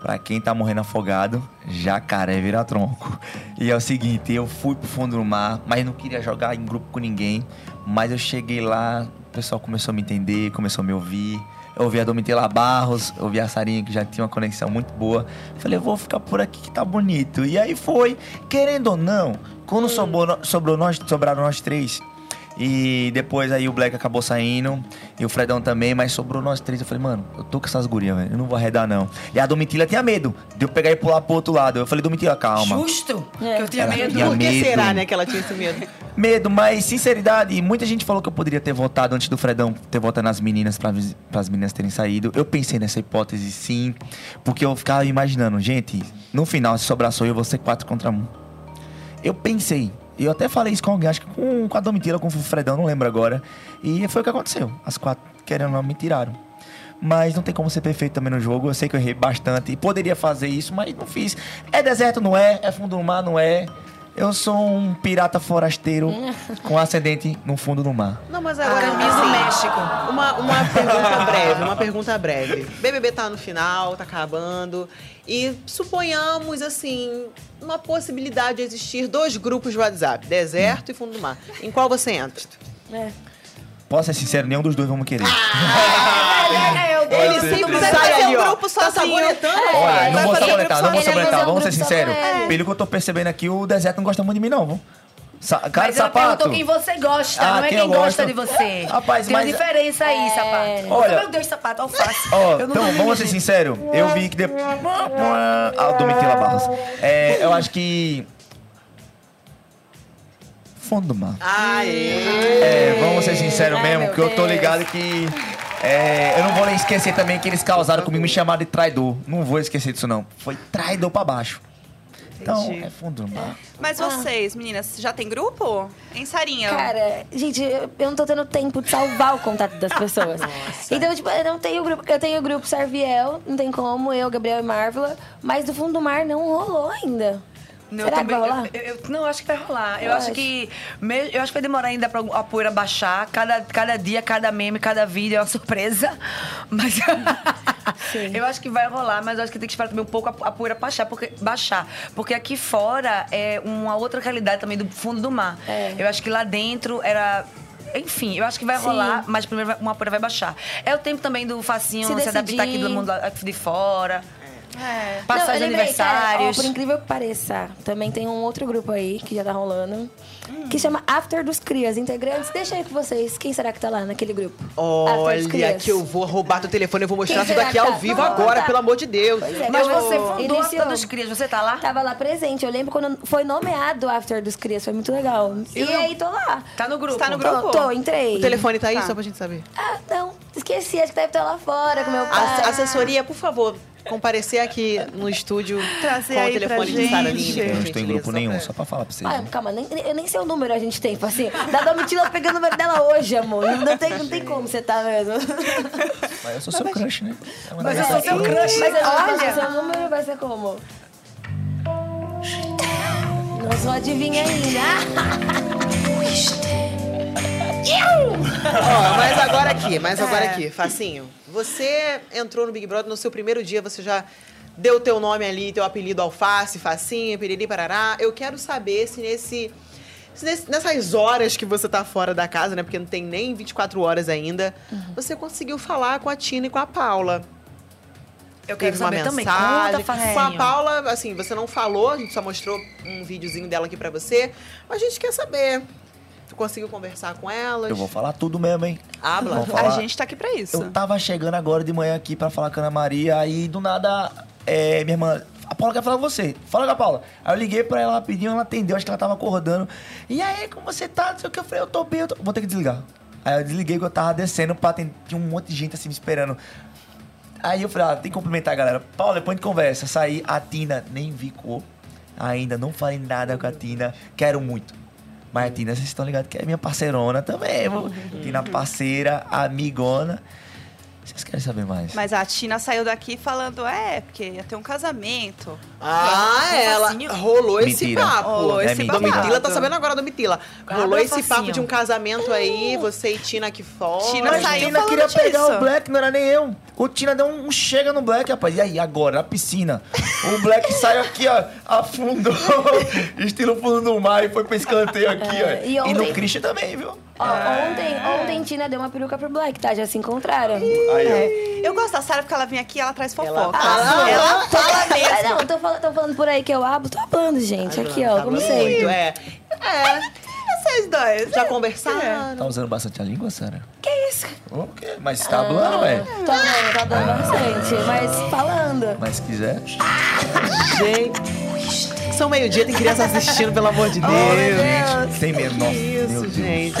Pra quem tá morrendo afogado, jacaré vira tronco. E é o seguinte, eu fui pro fundo do mar, mas não queria jogar em grupo com ninguém. Mas eu cheguei lá, o pessoal começou a me entender, começou a me ouvir. Eu ouvi a Domitila Barros, eu ouvi a Sarinha, que já tinha uma conexão muito boa. Falei, eu vou ficar por aqui que tá bonito. E aí foi, querendo ou não, quando sobrou, sobrou nós, sobraram nós três, e depois aí o Black acabou saindo. E o Fredão também, mas sobrou nós três. Eu falei, mano, eu tô com essas gurias, velho. Eu não vou arredar, não. E a Domitila tinha medo de eu pegar e pular pro outro lado. Eu falei, Domitila, calma. Justo. Que eu tinha Ela medo. tinha Por que medo. será, né, que ela tinha esse medo? Medo, mas sinceridade, muita gente falou que eu poderia ter votado antes do Fredão ter votado nas meninas, para as meninas terem saído. Eu pensei nessa hipótese sim, porque eu ficava imaginando, gente, no final, se sobrar só eu, eu vou ser quatro contra um. Eu pensei, e eu até falei isso com alguém, acho que com, com a Domitila, com o Fredão, não lembro agora. E foi o que aconteceu. As quatro, querendo ou não, me tiraram. Mas não tem como ser perfeito também no jogo. Eu sei que eu errei bastante. E poderia fazer isso, mas não fiz. É deserto, não é? É fundo do mar, não é? Eu sou um pirata forasteiro com ascendente no fundo do mar. Não, mas agora, Ah, assim, no México. Uma, uma pergunta breve, uma pergunta breve. BBB tá no final, tá acabando. E suponhamos, assim, uma possibilidade de existir dois grupos de WhatsApp, deserto e fundo do mar. Em qual você entra? É. Posso ser sincero, nenhum dos dois vamos querer. É, eu Ele gosto. sempre Vai sai fazer ali, um ó. grupo Tá sozinho. sabonetando, É. Olha, não vou sabonetar, não vou ele sabonetar, vamos ser sinceros. ele. Pelo que eu tô percebendo aqui, o deserto não gosta muito de mim, não. viu? Sa cara Mas de ela sapato. perguntou quem você gosta, Ah, não é quem quem, gosta de você. Rapaz, Tem uma mas- diferença aí, É. sapato. Olha- Meu Deus, sapato, alface. Ó, Eu não então, vamos ser sinceros. Eu vi que depois. Ah, Domitila Barros. É, eu acho que. Fundo do mar. Aê! É, vamos ser sinceros Ai, mesmo, meu porque eu tô ligado que. é, eu não vou nem esquecer também que eles causaram comigo, me chamaram de traidor. Não vou esquecer disso, não. Foi traidor pra baixo. Então, é fundo do mar. Mas vocês, meninas, já tem grupo? Em Sarinha? Cara, gente, eu eu não tô tendo tempo de salvar o contato das pessoas. Então, tipo, eu não tenho grupo. Eu tenho o grupo Sarviel, não tem como, eu, Gabriel e Marvel, mas do fundo do mar não rolou ainda. Não, Será eu que vai também- rolar? eu- eu- não, acho que vai rolar. Eu, Eu acho, acho. que. eu acho que vai demorar ainda pra a poeira baixar. Cada, cada dia, cada meme, cada vídeo é uma surpresa. Mas. Sim. eu acho que vai rolar, mas eu acho que tem que esperar também um pouco a, a poeira baixar porque, baixar. porque aqui fora é uma outra realidade também do fundo do mar. É. Eu acho que lá dentro era. Enfim, eu acho que vai Sim. rolar, mas primeiro uma poeira vai baixar. É o tempo também do facinho Se se, adaptar aqui do mundo de fora. É. Passar Não, os eu lembrei, cara, ó, aniversários. por incrível que pareça, também tem um outro grupo aí que já tá rolando. Que chama After dos Crias. Integrantes, deixa aí com vocês. Quem será que tá lá naquele grupo? Olha que eu vou roubar teu telefone, eu vou mostrar tudo aqui que ao tá? vivo Não, agora, tá. pelo amor de Deus. É, Mas você fundou. After dos Crias, você tá lá? Tava lá presente. Eu lembro quando foi nomeado After dos Crias. Foi muito legal. E, não- aí, tô lá. Tá no grupo. Tá no Tô, grupo? tô, entrei. O telefone tá aí, Tá. só pra gente saber. Ah, não. Esqueci. Acho que deve estar lá fora com meu pai. A assessoria, por favor, comparecer aqui no estúdio Trazer com o telefone pra de Sara gente. Line. Eu não estou em grupo nenhum, só pra falar pra vocês. Ah, né? calma, nem, eu nem sei o número a gente tem, tipo assim. Da Domitila eu peguei o número dela hoje, amor. Não tem, não tem como você tá mesmo. Mas eu sou seu crush, né? É Mas eu sou seu crush. Mas eu Olha. olha, seu número vai ser como? Não sou adivinha ainda. Ó, mas agora aqui, mas agora É. aqui, Facinho. Você entrou no Big Brother no seu primeiro dia, você já deu teu nome ali, teu apelido Alface, Facinho, Piriri, Parará. Eu quero saber se nesse, se nesse- nessas horas que você tá fora da casa, né? Porque não tem nem 24 horas ainda, você conseguiu falar com a Tina e com a Paula. Eu quero Teve uma saber também. mensagem. Conta, facinho. com a Paula, assim, você não falou, a gente só mostrou um videozinho dela aqui pra você, mas a gente quer saber. Tu conseguiu conversar com elas? Eu vou falar tudo mesmo, hein? Habla. Vou A gente tá aqui pra isso. Eu tava chegando agora de manhã aqui pra falar com a Ana Maria, aí do nada, é, minha irmã, a Paula quer falar com você. Fala com a Paula. Aí eu liguei pra ela rapidinho, ela atendeu, acho que ela tava acordando. E aí, como você tá? Não sei o que. Eu falei, eu tô bem, eu tô... vou ter que desligar. Aí eu desliguei que eu tava descendo pra atender, tinha um monte de gente assim me esperando. Aí eu falei, ah, tem que cumprimentar a galera. Paula, depois gente conversa. Saí, a Tina nem vicou. Ainda não falei nada com a Tina. Quero muito. Mas a Tina, vocês estão ligados que é minha parceirona também, viu? Tina parceira, amigona. Vocês querem saber mais? Mas a Tina saiu daqui falando, é, porque ia ter um casamento. Ah, ela facinho. rolou esse papo. Rolou É esse. Domitila tá sabendo agora, Domitila. Guarda Rolou esse papo de um casamento aí, você e Tina aqui fora. Tina Mas saiu Tina falando queria pegar disso. o Black, não era nem eu. O Tina deu um chega no Black, rapaz. E aí, agora, na piscina. O Black saiu aqui, ó, afundou, estilo fundo do mar e foi pra escanteio aqui, É, ó. e E, ontem- no Christian também, viu? Ó, ontem, ontem Tina deu uma peruca pro Black, tá? Já se encontraram. Aí, É. Eu gosto da Sara porque ela vem aqui e ela traz fofoca. Ela- Ela, ela- fala Ah, mesmo. não, tô falando, tô falando por aí que eu abro, tô falando, gente. Aqui, ó, Tá como muito, sempre. É. Vocês dois. Já conversaram? Tá usando bastante a língua, Sara? Que isso? O quê? Mas você tá falando, velho? Tô dando, tá dando bastante, mas falando. Mas se quiser. Gente. São meio-dia, tem criança assistindo, pelo amor de Deus. Gente, tem mesmo. Nossa, Que isso, Deus. gente.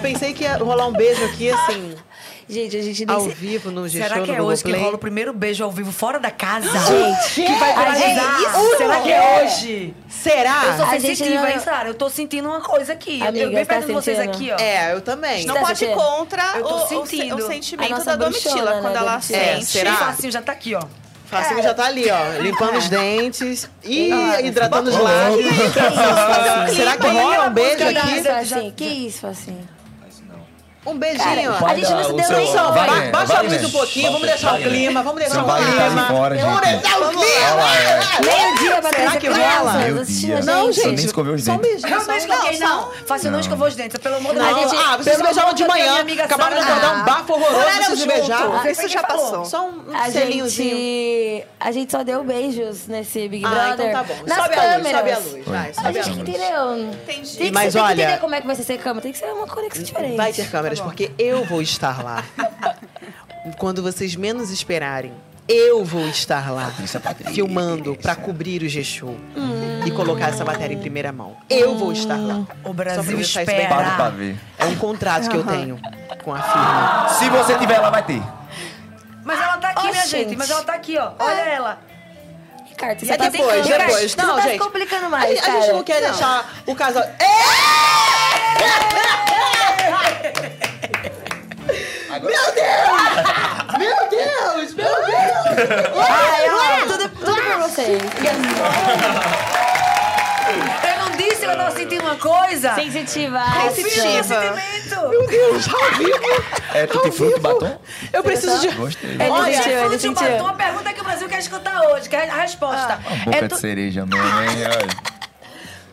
Pensei que ia rolar um beijo aqui, assim, Gente, a gente nem ao se... vivo no G-Show, Será que é hoje que Globoplay. rola o primeiro beijo ao vivo fora da casa? Gente, que vai gente- viralizar? Será que é hoje? Será? Eu sou A gente sensitiva, não- hein, Sara? Eu tô sentindo uma coisa aqui. Amiga, eu bem tá perto de vocês aqui, ó. É, eu também. Não Tá pode ir sentindo? contra Eu tô o, sentindo. o sentimento da Domitila. né, quando ela? É, sente. será? O facinho já tá aqui, ó. Facinho já tá ali, ó, limpando os dentes e hidratando os lábios. Que isso, Facinho? Será que rola um beijo música Que aqui? isso, assim? Que isso, assim? Um beijinho. Cara, a gente não se deu seu- nem Wagner, baixa a luz um pouquinho, vamos deixar o Wagner. clima, vamos deixar o tá clima. Vamos deixar o clima. Meio-dia, Patrícia, que rola? crianças, Meu assistindo dia. a Não, gente. Só um dentes. beijinho. Só não um- Não, não. Faça, eu não escovou os dentes, pelo amor de Não, Deus. ah, vocês se beijaram de manhã, amiga acabaram de acordar um bafo horroroso, vocês se beijaram. Isso já passou. Só um selinhozinho. a gente só deu beijos nesse Big Ah, Brother. então tá bom. Nas Sobe a luz, câmeras. sobe a luz. A gente entendeu. Entendi. Tem que, Mas você tem que olha- entender como é que vai ser câmera. Tem que ser uma conexão diferente. Vai ter câmeras, porque eu vou estar lá. Quando vocês menos esperarem, eu vou estar lá. Patrícia, Patrícia. Filmando pra cobrir o G-Show. E colocar essa matéria em primeira mão. Eu vou estar lá. O Só Brasil pra deixar isso bem espera. Pago pra ver. É um contrato que eu tenho com a firma. Se você tiver lá, vai ter. Mas ela tá aqui, Ó, minha gente. gente. Mas ela tá aqui, ó. Olha ela. Você E tá depois, depois. Você Não, tá se gente. complicando A, mais, gente- a cara. gente não quer deixar o casal. Meu Deus! Meu Deus! Meu Deus! Ai, ó, tudo, tudo pra vocês. Eu não sentindo uma coisa? Sensitiva. Sensitiva. sentimento. Meu Deus, ao vivo! É tutti frutti batom? Eu preciso de. Gostei. Ele Olha, sentiu, ele Frutti sentiu. Batom, a pergunta que o Brasil quer escutar hoje, que é a resposta. Uma boca é de tu- cereja mesmo, hein?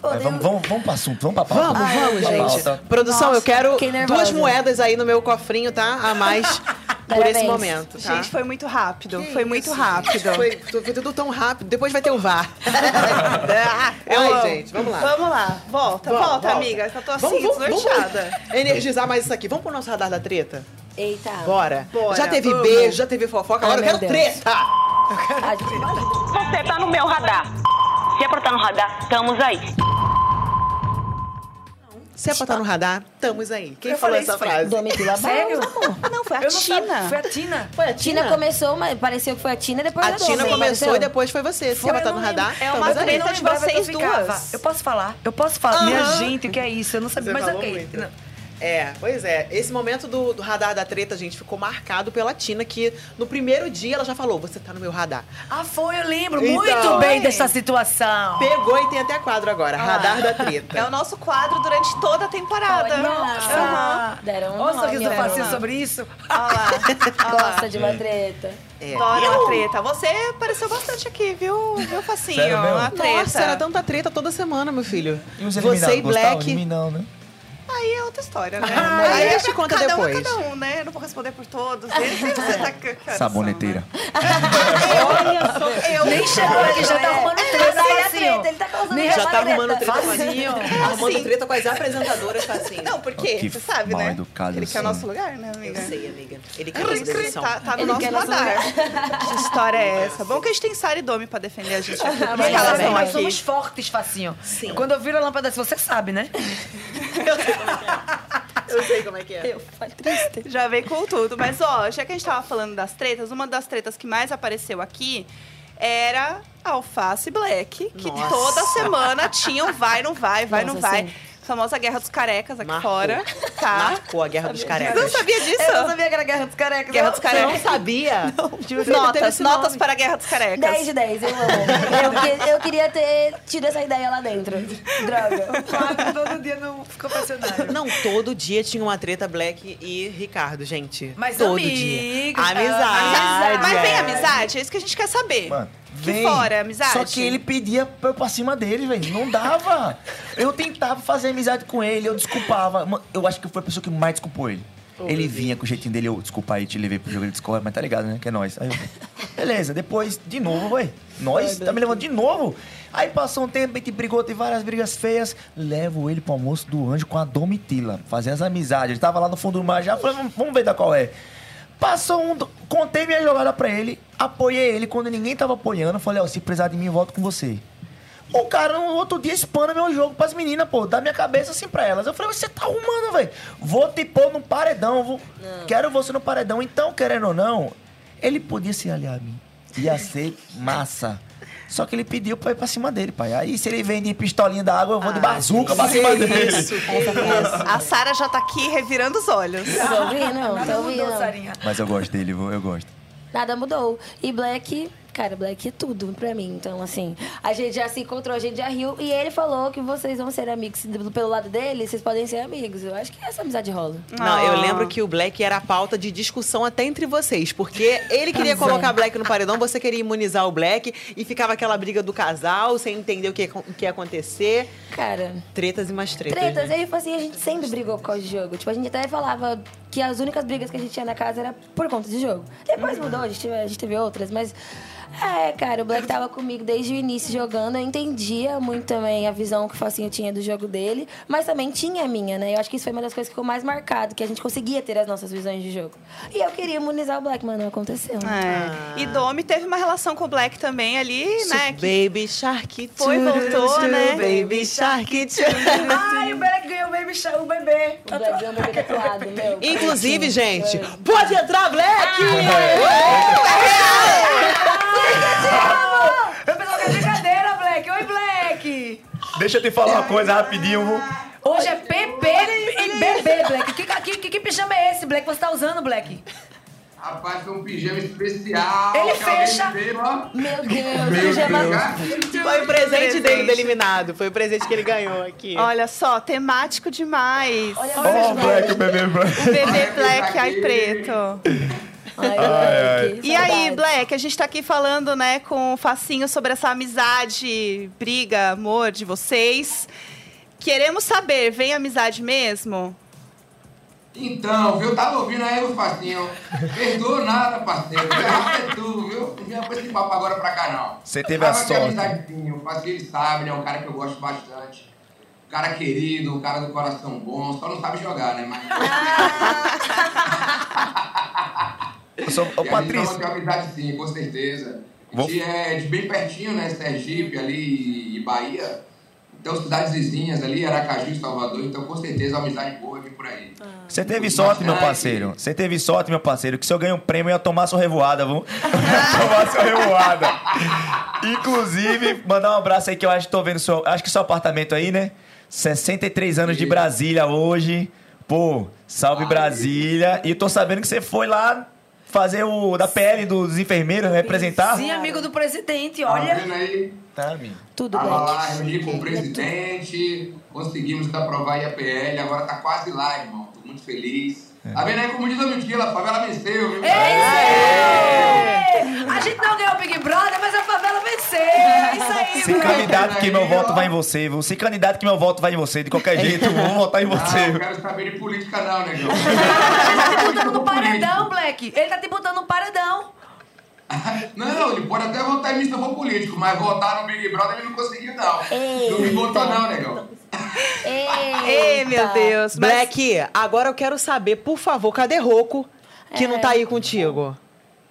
Mas vamos, vamos, vamos pro assunto, vamos pra pauta. Vamos, vamos, gente. pauta. Produção, eu quero duas moedas aí no meu cofrinho, tá? A mais por esse momento, tá? Gente, foi muito rápido. foi muito rápido. Foi, foi tudo tão rápido. Depois vai ter o VAR. Eu Ai, amo. gente, vamos lá. Vamos lá. Volta, volta, volta. amiga. Eu tô assim, Vamos, vamos, vamos energizar mais isso aqui. Vamos pro nosso radar da treta? Eita. Bora. Bora, Já teve vamos. beijo, já teve fofoca, agora Ai, eu quero Deus. treta. A gente- Você tá no meu radar. Se é pra estar no radar, estamos aí. Se é pra estar no radar, estamos aí. Quem Eu falou falei essa isso, frase? Domitila Sério? Barros, amor. Não, foi a Eu não Tina. sabia. Foi a Tina. Foi a Tina Tina? começou, mas pareceu que foi a Tina, depois A a Tina começou pareceu? e depois foi você. Se é Foi, pra estar eu no não radar. É uma treta não de vocês duas. Eu posso falar? Eu posso falar. Minha gente, o que é isso? Eu não sabia. Mas ok. É, pois é. Esse momento do, do radar da treta, gente, ficou marcado pela Tina, que no primeiro dia ela já falou: você tá no meu radar. Ah, foi, eu lembro Então, muito bem hein? dessa situação. Pegou e tem até quadro agora, radar da treta. É o nosso quadro durante toda a temporada. Nossa. Aham. Deram um Olha o sorriso sobre isso. Olha lá. Olha lá. Gosta de uma treta. É. Adoro uma treta. Você apareceu bastante aqui, viu? Viu, Facinho? Sério mesmo? A treta. Nossa, era tanta treta toda semana, meu filho. E os Você e Gostavam de Black. mim, não, né? Aí é outra história, né? Ah, aí é a gente conta cada depois. Um é cada um, né? Eu não vou responder por todos. Esse você tá... horas Saboneteira. Olha só, eu... Nem chegou aqui, já tá arrumando treta, Ele facinho. ele tá causando uma Já tá treta. arrumando treta com a Facinho. Arrumando treta com as apresentadoras, assim. Não, por quê? Que Você sabe, né? Ele quer o assim. nosso lugar, né, Eu amiga? sei, amiga. Ele quer cri, edição. Tá, tá no Ele nosso quer nosso radar. Que história é essa? Bom que a gente tem Sara e Domi pra defender a gente aqui. Porque Mas Nós aqui. somos fortes, facinho. Sim. Quando eu viro a lâmpada, você sabe, né? Eu sei como é que é. Eu, foi triste. Já veio com tudo. Mas, ó, já que a gente tava falando das tretas, uma das tretas que mais apareceu aqui era a Alface Black, que Nossa. toda semana tinha um vai, não vai, vai, não Nossa, vai. sim. Famosa Guerra dos Carecas aqui Marcou. fora. Tá. Marcou a Guerra dos Você Carecas. não sabia disso? Eu não sabia que era Guerra dos Carecas. Guerra dos Você não Carecas. sabia? Teve Notas, notas para a Guerra dos Carecas. 10 de 10, eu amo. Eu, que- eu queria ter tido essa ideia lá dentro. Droga. Quatro todo dia no confessionário. Não, todo dia tinha uma treta Black e Ricardo, gente. Mas todo amigos, dia. ah, Amizade. Mas vem amizade, é isso que a gente quer saber. Mano, Que vem. fora, amizade? Só que ele pedia pra eu pra cima dele, velho. Não dava. Eu tentava fazer amizade com ele, eu desculpava. Eu acho que foi a pessoa que mais desculpou ele. ele vinha com o jeitinho dele, eu, desculpa aí, te levei pro jogo, ele discorre, mas tá ligado, né? Que é nós. Aí eu, beleza, depois, de novo, ué. Nós, tá me levando de novo. Aí passou um tempo, a gente brigou, teve várias brigas feias. Levo ele pro almoço do anjo com a Domitila, fazer as amizades. Ele tava lá no fundo do mar já, falei, vamos ver da qual é. Passou um. Contei minha jogada pra ele, apoiei ele quando ninguém tava apoiando. Falei, ó, se precisar de mim, eu volto com você. O cara no outro dia espana meu jogo pras meninas, pô, dá minha cabeça assim pra elas. Eu falei, você tá arrumando, velho. Vou te pôr no paredão, vou... quero você no paredão. Então, querendo ou não, ele podia se aliar a mim. Ia ser massa. Só que ele pediu pra ir pra cima dele, pai. Aí, se ele vem de pistolinha da água, eu vou de bazuca pra cima dele. Isso. A Sara já tá aqui revirando os olhos. Tô ouvindo, Nada tô ouvindo. mudou, Sarinha. Mas eu gosto dele, eu gosto. Nada mudou. E Black Cara, Black é tudo pra mim. Então, assim, a gente já se encontrou, a gente já riu. E ele falou que vocês vão ser amigos. Pelo lado dele, vocês podem ser amigos. Eu acho que essa amizade rola. Não, eu Ah. lembro que o Black era a pauta de discussão até entre vocês, porque ele queria colocar Black no paredão, você queria imunizar o Black e ficava aquela briga do casal, sem entender o que, o que ia acontecer. Cara, Tretas e mais tretas. tretas. né? Aí, tipo assim, a gente sempre brigou por causa de jogo. Tipo, a gente até falava que as únicas brigas que a gente tinha na casa era por conta de jogo. Depois mudou, a gente, teve, a gente teve outras, mas... É, cara, o Black tava comigo desde o início jogando. Eu entendia muito também a visão que o Facinho tinha do jogo dele, mas também tinha a minha, né? Eu acho que isso foi uma das coisas que ficou mais marcado, que a gente conseguia ter as nossas visões de jogo. E eu queria imunizar o Black, mas não aconteceu. né? É. E Domi teve uma relação com o Black também ali, né? que- Baby Shark Foi, voltou, né? Baby Shark Ai, o Black ganhou o baby shower, o bebê. O Black deu um bebê tatuado, meu. Inclusive, gente, pode entrar, Black! Eu pensava que brincadeira, Black. Oi, Black. Deixa eu te falar uma coisa rapidinho. Hoje é PP e bebê, Black. Que, que, que, que pijama é esse, Black? Você tá usando, Black? Rapaz, foi um pijama especial. Ele fecha. Meu Deus, Meu pijama... Deus. Foi o presente dele do eliminado. Foi o presente que ele ganhou aqui. Olha só, temático demais. Olha só, o Black, o bebê Black. O bebê Olha Black, ai preto. Ai, Black, E aí. Black, a gente tá aqui falando, né, com o Facinho sobre essa amizade, briga, amor de vocês. Queremos saber, vem amizade mesmo? Então, viu? Tava ouvindo aí o Facinho. Perdoa nada, parceiro. Errado é tu, viu? Não vinha esse papo agora pra cá, não. Você teve a Tava sorte. O Facinho, ele sabe, né? Um cara que eu gosto bastante. Um cara querido, um cara do coração bom. Só não sabe jogar, né? Mas... Eu sou, ô, E Patrícia. uma amizade sim, com certeza. A Vou- gente é de bem pertinho, né? Sergipe ali e Bahia. Então, cidades vizinhas ali, Aracaju e Salvador. Então, com certeza, a amizade boa vem por aí. Você teve sorte, meu parceiro. Você teve sorte, meu parceiro, que se eu ganho um prêmio, eu ia tomar sua revoada, viu? tomar sua revoada. Inclusive, mandar um abraço aí que eu acho que tô vendo seu. Acho que seu apartamento aí, né? 63 anos de. Brasília hoje. Pô, salve Brasília. E tô sabendo que você foi lá fazer o da PL dos enfermeiros, representar. Sim, amigo do presidente, Tá olha. vendo aí? Tá, amigo. Tudo Tava Black. lá, reuni com o presidente, conseguimos aprovar a IAPL, agora tá quase lá, irmão. Tô muito feliz. Tá vendo aí como diz a Mitila, a favela venceu, viu? A gente não ganhou o Big Brother, mas a favela venceu. É isso aí, Se candidato que meu voto vai em você, viu? Se candidato que meu voto vai em você, de qualquer jeito, eu vou votar em Não, você. não quero saber de política não, negão. Ele tá te botando no paredão, Black. Ele tá te botando no paredão. Não, ele pode até votar em mim se eu for político, mas votar no Big Brother ele não conseguiu, não. Não me votou não, negão. Ei, meu Deus. mas- Black, agora eu quero saber, por favor, cadê Roco, que não tá aí contigo?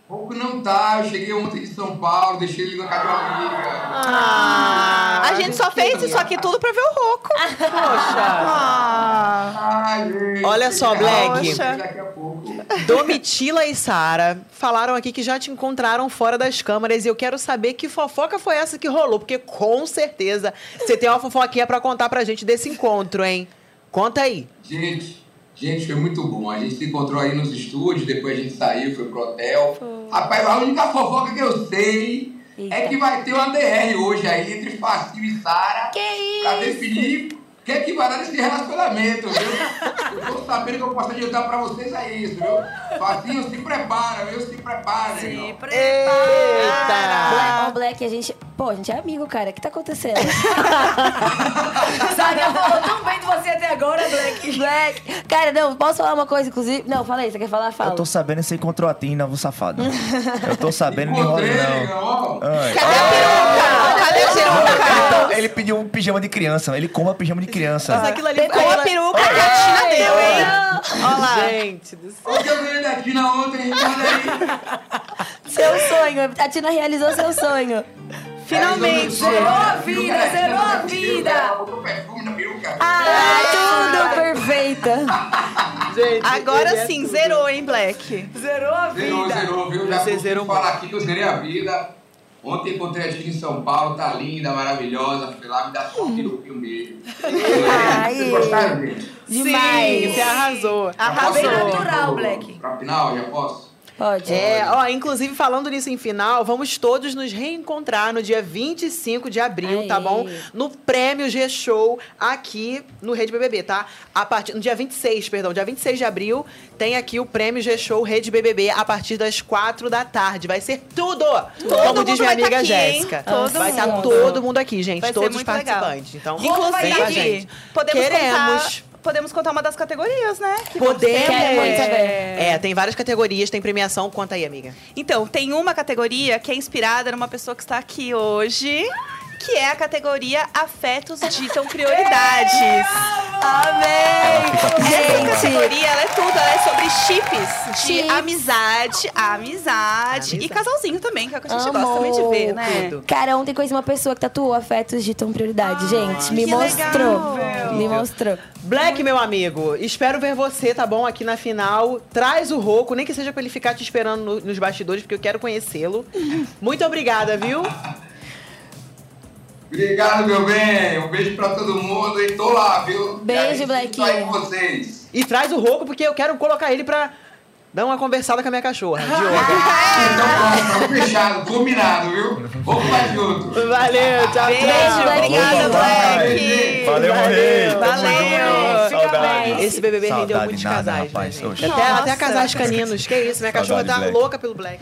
Pouco não tá, eu cheguei ontem de São Paulo, deixei ele na casa de uma amiga. Ah, a gente só fez isso aqui tudo pra ver o Roco. Poxa. Ah. Ai, gente. Olha só, Black. Poxa. Daqui a pouco. Domitila e Sara falaram aqui que já te encontraram fora das câmeras e eu quero saber que fofoca foi essa que rolou, porque com certeza você tem uma fofoquinha pra contar pra gente desse encontro, hein? Conta aí. Gente, gente, foi muito bom. A gente se encontrou aí nos estúdios, depois a gente saiu, foi pro hotel. Rapaz, a única fofoca que eu sei é que vai ter uma DR hoje aí entre Facinho e Sara. Que Pra isso? definir o que dar nesse relacionamento, viu? Eu tô sabendo que eu posso adiantar pra vocês é isso, viu? Facinho, se prepara, viu? Se prepara, Se negão. Eita! Black, Black, a gente. Pô, a gente é amigo, cara. O que tá acontecendo? Saga falou tão bem de você até agora, Black. Black. Cara, não, posso falar uma coisa, inclusive? Não, fala aí, você quer falar? Fala. Eu tô sabendo que você encontrou a Tina, vô safado. Eu tô sabendo, não enrola Encontrei, não. ó. Cadê a peruca? Cadê a peruca? Então, ele pediu um pijama de criança. Ele come pijama de criança. Mas aquilo ali Com a peruca que a Tina deu, hein? Olha lá. Gente do céu. Olha o que eu ganhei da Tina ontem. Seu sonho. A Tina realizou seu sonho. Finalmente. Zerou a vida, zerou a vida. Botou perfume na peruca. Ah, tudo perfeita. Gente, Agora é sim, zerou, hein, Black? Zerou a Zerou, vida. zerou, viu? Já Você zerou falar aqui que eu zerei a vida. Ontem encontrei a Tina em São Paulo, tá linda, maravilhosa. Fui lá me dar só um peruquinho mesmo. Ai. Vocês gostaram, gente? Demais. Sim, você arrasou. Arrasou. Bem natural, pro- Black. Pra final, já posso? Pode. É, ó, inclusive falando nisso em final, vamos todos nos reencontrar no dia 25 de abril, tá Aí. bom? No Prêmio G-Show aqui no Rede BBB, tá? A partir no dia 26, perdão, dia 26 de abril, tem aqui o Prêmio G-Show Rede BBB a partir das 4 da tarde. Vai ser tudo! Como mundo diz minha vai tá amiga? Jéssica. Todo vai estar mundo. todo mundo aqui, gente, Vai todos os muito legal. participantes. Então, vem com a Inclusive, gente. podemos Queremos. contar, podemos contar uma das categorias, né? que Podemos. saber. É, tem várias categorias, tem premiação. Conta aí, amiga. Então, tem uma categoria que é inspirada numa pessoa que está aqui hoje, que é a categoria Afetos Ditam Prioridades. Amém! Essa categoria, ela é tudo, ela é sobre chips, de Chips. amizade, amizade, e casalzinho também, que é o que a gente Amor. gosta também de ver, né? Tudo. Cara, ontem conheci uma pessoa que tatuou afetos de tão prioridade, gente. Me que mostrou. legal. Me mostrou. Black, meu amigo, espero ver você, tá bom? Aqui na final. Traz o Roco, nem que seja pra ele ficar te esperando no- nos bastidores, porque eu quero conhecê-lo. Muito obrigada, viu? Obrigado, meu bem. Um beijo pra todo mundo e tô lá, viu? Beijo, gente Black. Com vocês. E traz o Roco, porque eu quero colocar ele pra dar uma conversada com a minha cachorra, de yoga. Então, pronto, fechado, combinado, viu? Vamos lá junto. Valeu, tchau, Beijo, tchau. obrigada, Black. Valeu. Tamo Valeu. Saudades. Esse BBB rendeu Saudade muitos nada, casais, rapaz. né, gente? Até, até casais caninos. Que isso, minha cachorra Saudade, tá Black. louca pelo Black.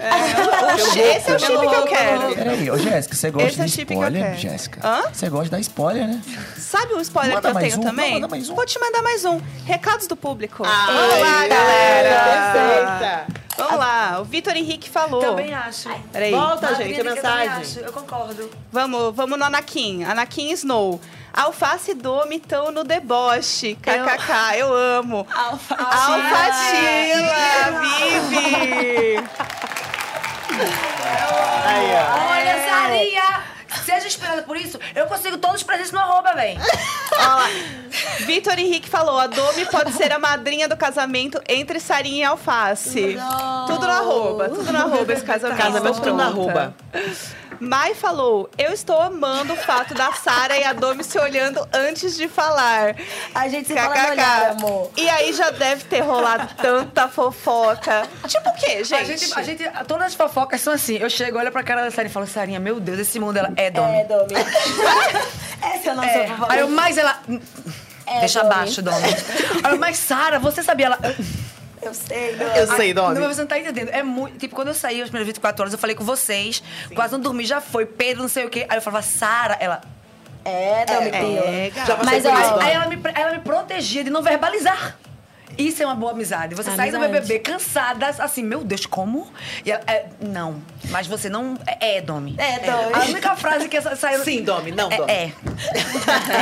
Oxe, esse é o chip que eu quero. Peraí, ô Jéssica, você gosta Esse é o de chip que eu spoiler, quero. Jéssica? Hã? Você gosta de dar spoiler, né? Sabe um spoiler Manda que eu mais tenho um, também? manda mais um. Vou te mandar mais um. Recados do público. Ai, Vamos lá, ai, galera. Perfeita. Vamos lá. O Vitor Henrique falou. Também acho. Peraí. Volta, gente, a eu mensagem. acho, Eu concordo. Vamos, vamos no Anakin. Anakin Snow. Alface e Domi estão no deboche. KKK, eu amo. Alfatila. Alfatila. Aí, ó. Olha, Sarinha! Seja esperada por isso, eu consigo todos os presentes no arroba, véi. Vitor Henrique falou: a Domi pode ser a madrinha do casamento entre Sarinha e Alface. Tudo no arroba, tudo no arroba esse casamento. Casamento tudo na arroba. Mai falou: Eu estou amando o fato da Sara e a Domi se olhando antes de falar. A gente se fala no olhar, amor. E aí já deve ter rolado tanta fofoca. Tipo o quê, gente? A gente, a gente, todas as fofocas são assim. Eu chego, olho pra cara da Sarinha e falo, Sarinha, meu Deus, esse mundo dela é Domi. É, Domi. Essa é a nossa É. fofoca. Aí eu, mais ela. É, Deixa Domi. abaixo, Domi. Aí eu, mas Sara, você sabia? Ela. Eu sei, Domi. Eu sei, Não, Domi. mas você não tá entendendo. É muito. Tipo, quando eu saí as primeiras 24 horas, eu falei com vocês, quase não dormi, já foi, Pedro, não sei o quê. Aí eu falava, Sara, ela. É, Domi. É, Pila. Já Mas, ó, aí ela, me, ela me protegia de não verbalizar. Isso é uma boa amizade. Você sai do Amizade. BBB cansada, assim, meu Deus, como? E ela, é, não, mas você não. É, é Domi. É, Domi. A única frase que sa- saiu. Sim, Domi, não, é, Domi. É.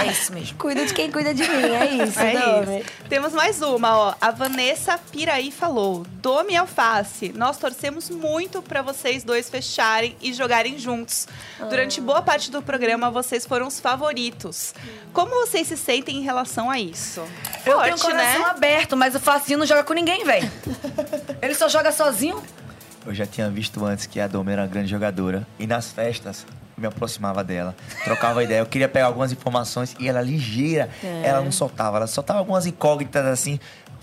É isso mesmo. Cuida de quem cuida de mim, é isso, É Domi. isso. Temos mais uma, ó. A Vanessa Piraí falou: Domi e Alface, nós torcemos muito pra vocês dois fecharem e jogarem juntos. Durante boa parte do programa, vocês foram os favoritos. Como vocês se sentem em relação a isso? Eu tenho o Forte, coração né? aberto, mas o Facinho não joga com ninguém, velho. Ele só joga sozinho. Eu já tinha visto antes que a Doma era uma grande jogadora. E nas festas, eu me aproximava dela. Trocava ideia. Eu queria pegar algumas informações e ela ligeira. Ela não soltava. Ela soltava algumas incógnitas assim.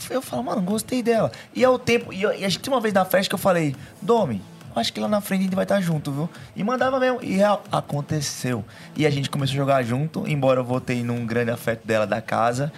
Eu falava, mano, gostei dela. E ao tempo... E, eu- e a gente tinha uma vez na festa que eu falei... Domi, acho que lá na frente a gente vai estar junto, viu? E mandava mesmo. E real, aconteceu. E a gente começou a jogar junto. Embora eu votei num grande afeto dela da casa.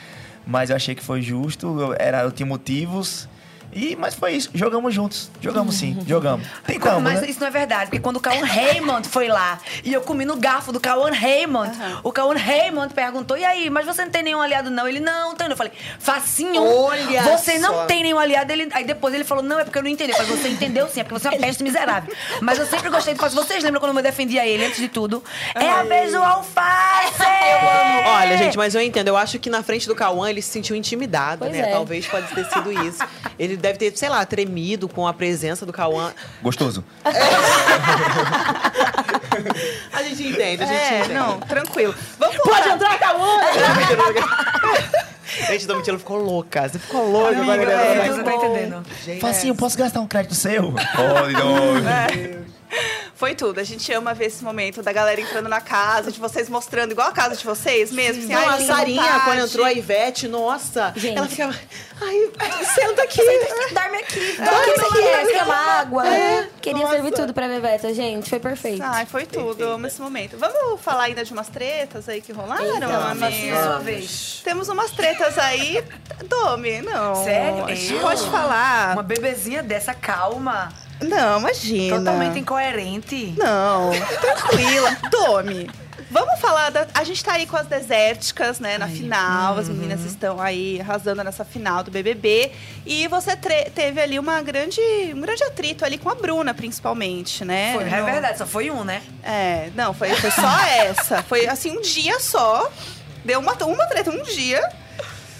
Mas eu achei que foi justo. Eu, era, eu tinha motivos... E, mas foi isso, jogamos juntos. Jogamos sim, jogamos. Tentamos, mas né? isso não é verdade, porque quando o Cauan Raymond foi lá e eu comi no garfo do Cauan Raymond, o Cauan Raymond perguntou: e aí, mas você não tem nenhum aliado, não? Ele, não, tem. Eu falei, facinho. Olha Você não só. tem nenhum aliado. Ele, aí depois ele falou: não, é porque eu não entendi. Eu falei, você entendeu sim, é porque você é uma peste miserável. Mas eu sempre gostei do Facinho. Vocês lembram quando eu defendia ele antes de tudo? É a vez do alface! Eu amo. Olha, gente, mas eu entendo. Eu acho que na frente do Cauã ele se sentiu intimidado, Pois né? é. Talvez pode ter sido isso. Ele deve ter, sei lá, tremido com a presença do Cauã. Gostoso. A gente entende, a gente É, entende. não, tranquilo. Vamos Pode pular. entrar, Cauã! gente, Domitila ficou louca. Você ficou louca Amiga, galera é, você não tá entendendo. Facinho, posso gastar um crédito seu? Pode, não. Foi tudo. A gente ama ver esse momento da galera entrando na casa, de vocês mostrando igual a casa de vocês mesmo. assim, Não, ai, a Sarinha, vontade. quando entrou a Ivete, nossa, Gente. ela ficava. Ai, senta aqui. Dorme aqui. Dorme aqui. Você quer água? completa, gente. Foi perfeito. Ai, foi tudo. Eu amo esse momento. Vamos falar ainda de umas tretas aí que rolaram, Eita, amiga? facinho a sua vez. Temos umas tretas aí. Domi, não. Sério? Eu? pode falar. Uma bebezinha dessa, calma. Não, imagina. Totalmente incoerente. Não, tranquila. Domi. Vamos falar da. A gente tá aí com as desérticas, né, na final. As meninas estão aí arrasando nessa final do BBB. E você tre- teve ali uma grande, um grande atrito ali com a Bruna, principalmente, né? Foi, é verdade, só foi um, né? É, não, foi, foi só essa. Foi assim, um dia só. Deu uma, uma treta, um dia.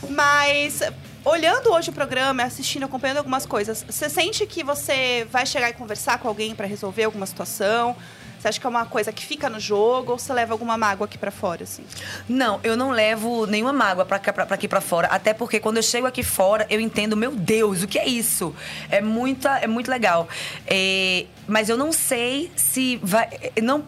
Mas olhando hoje o programa, assistindo, acompanhando algumas coisas, você sente que você vai chegar e conversar com alguém pra resolver alguma situação? Você acha que é uma coisa que fica no jogo ou você leva alguma mágoa aqui pra fora, assim? Não, eu não levo nenhuma mágoa pra aqui pra fora. Até porque quando eu chego aqui fora, eu entendo, meu Deus, o que é isso? É, muita, é muito legal. É, mas eu não sei se vai. Não.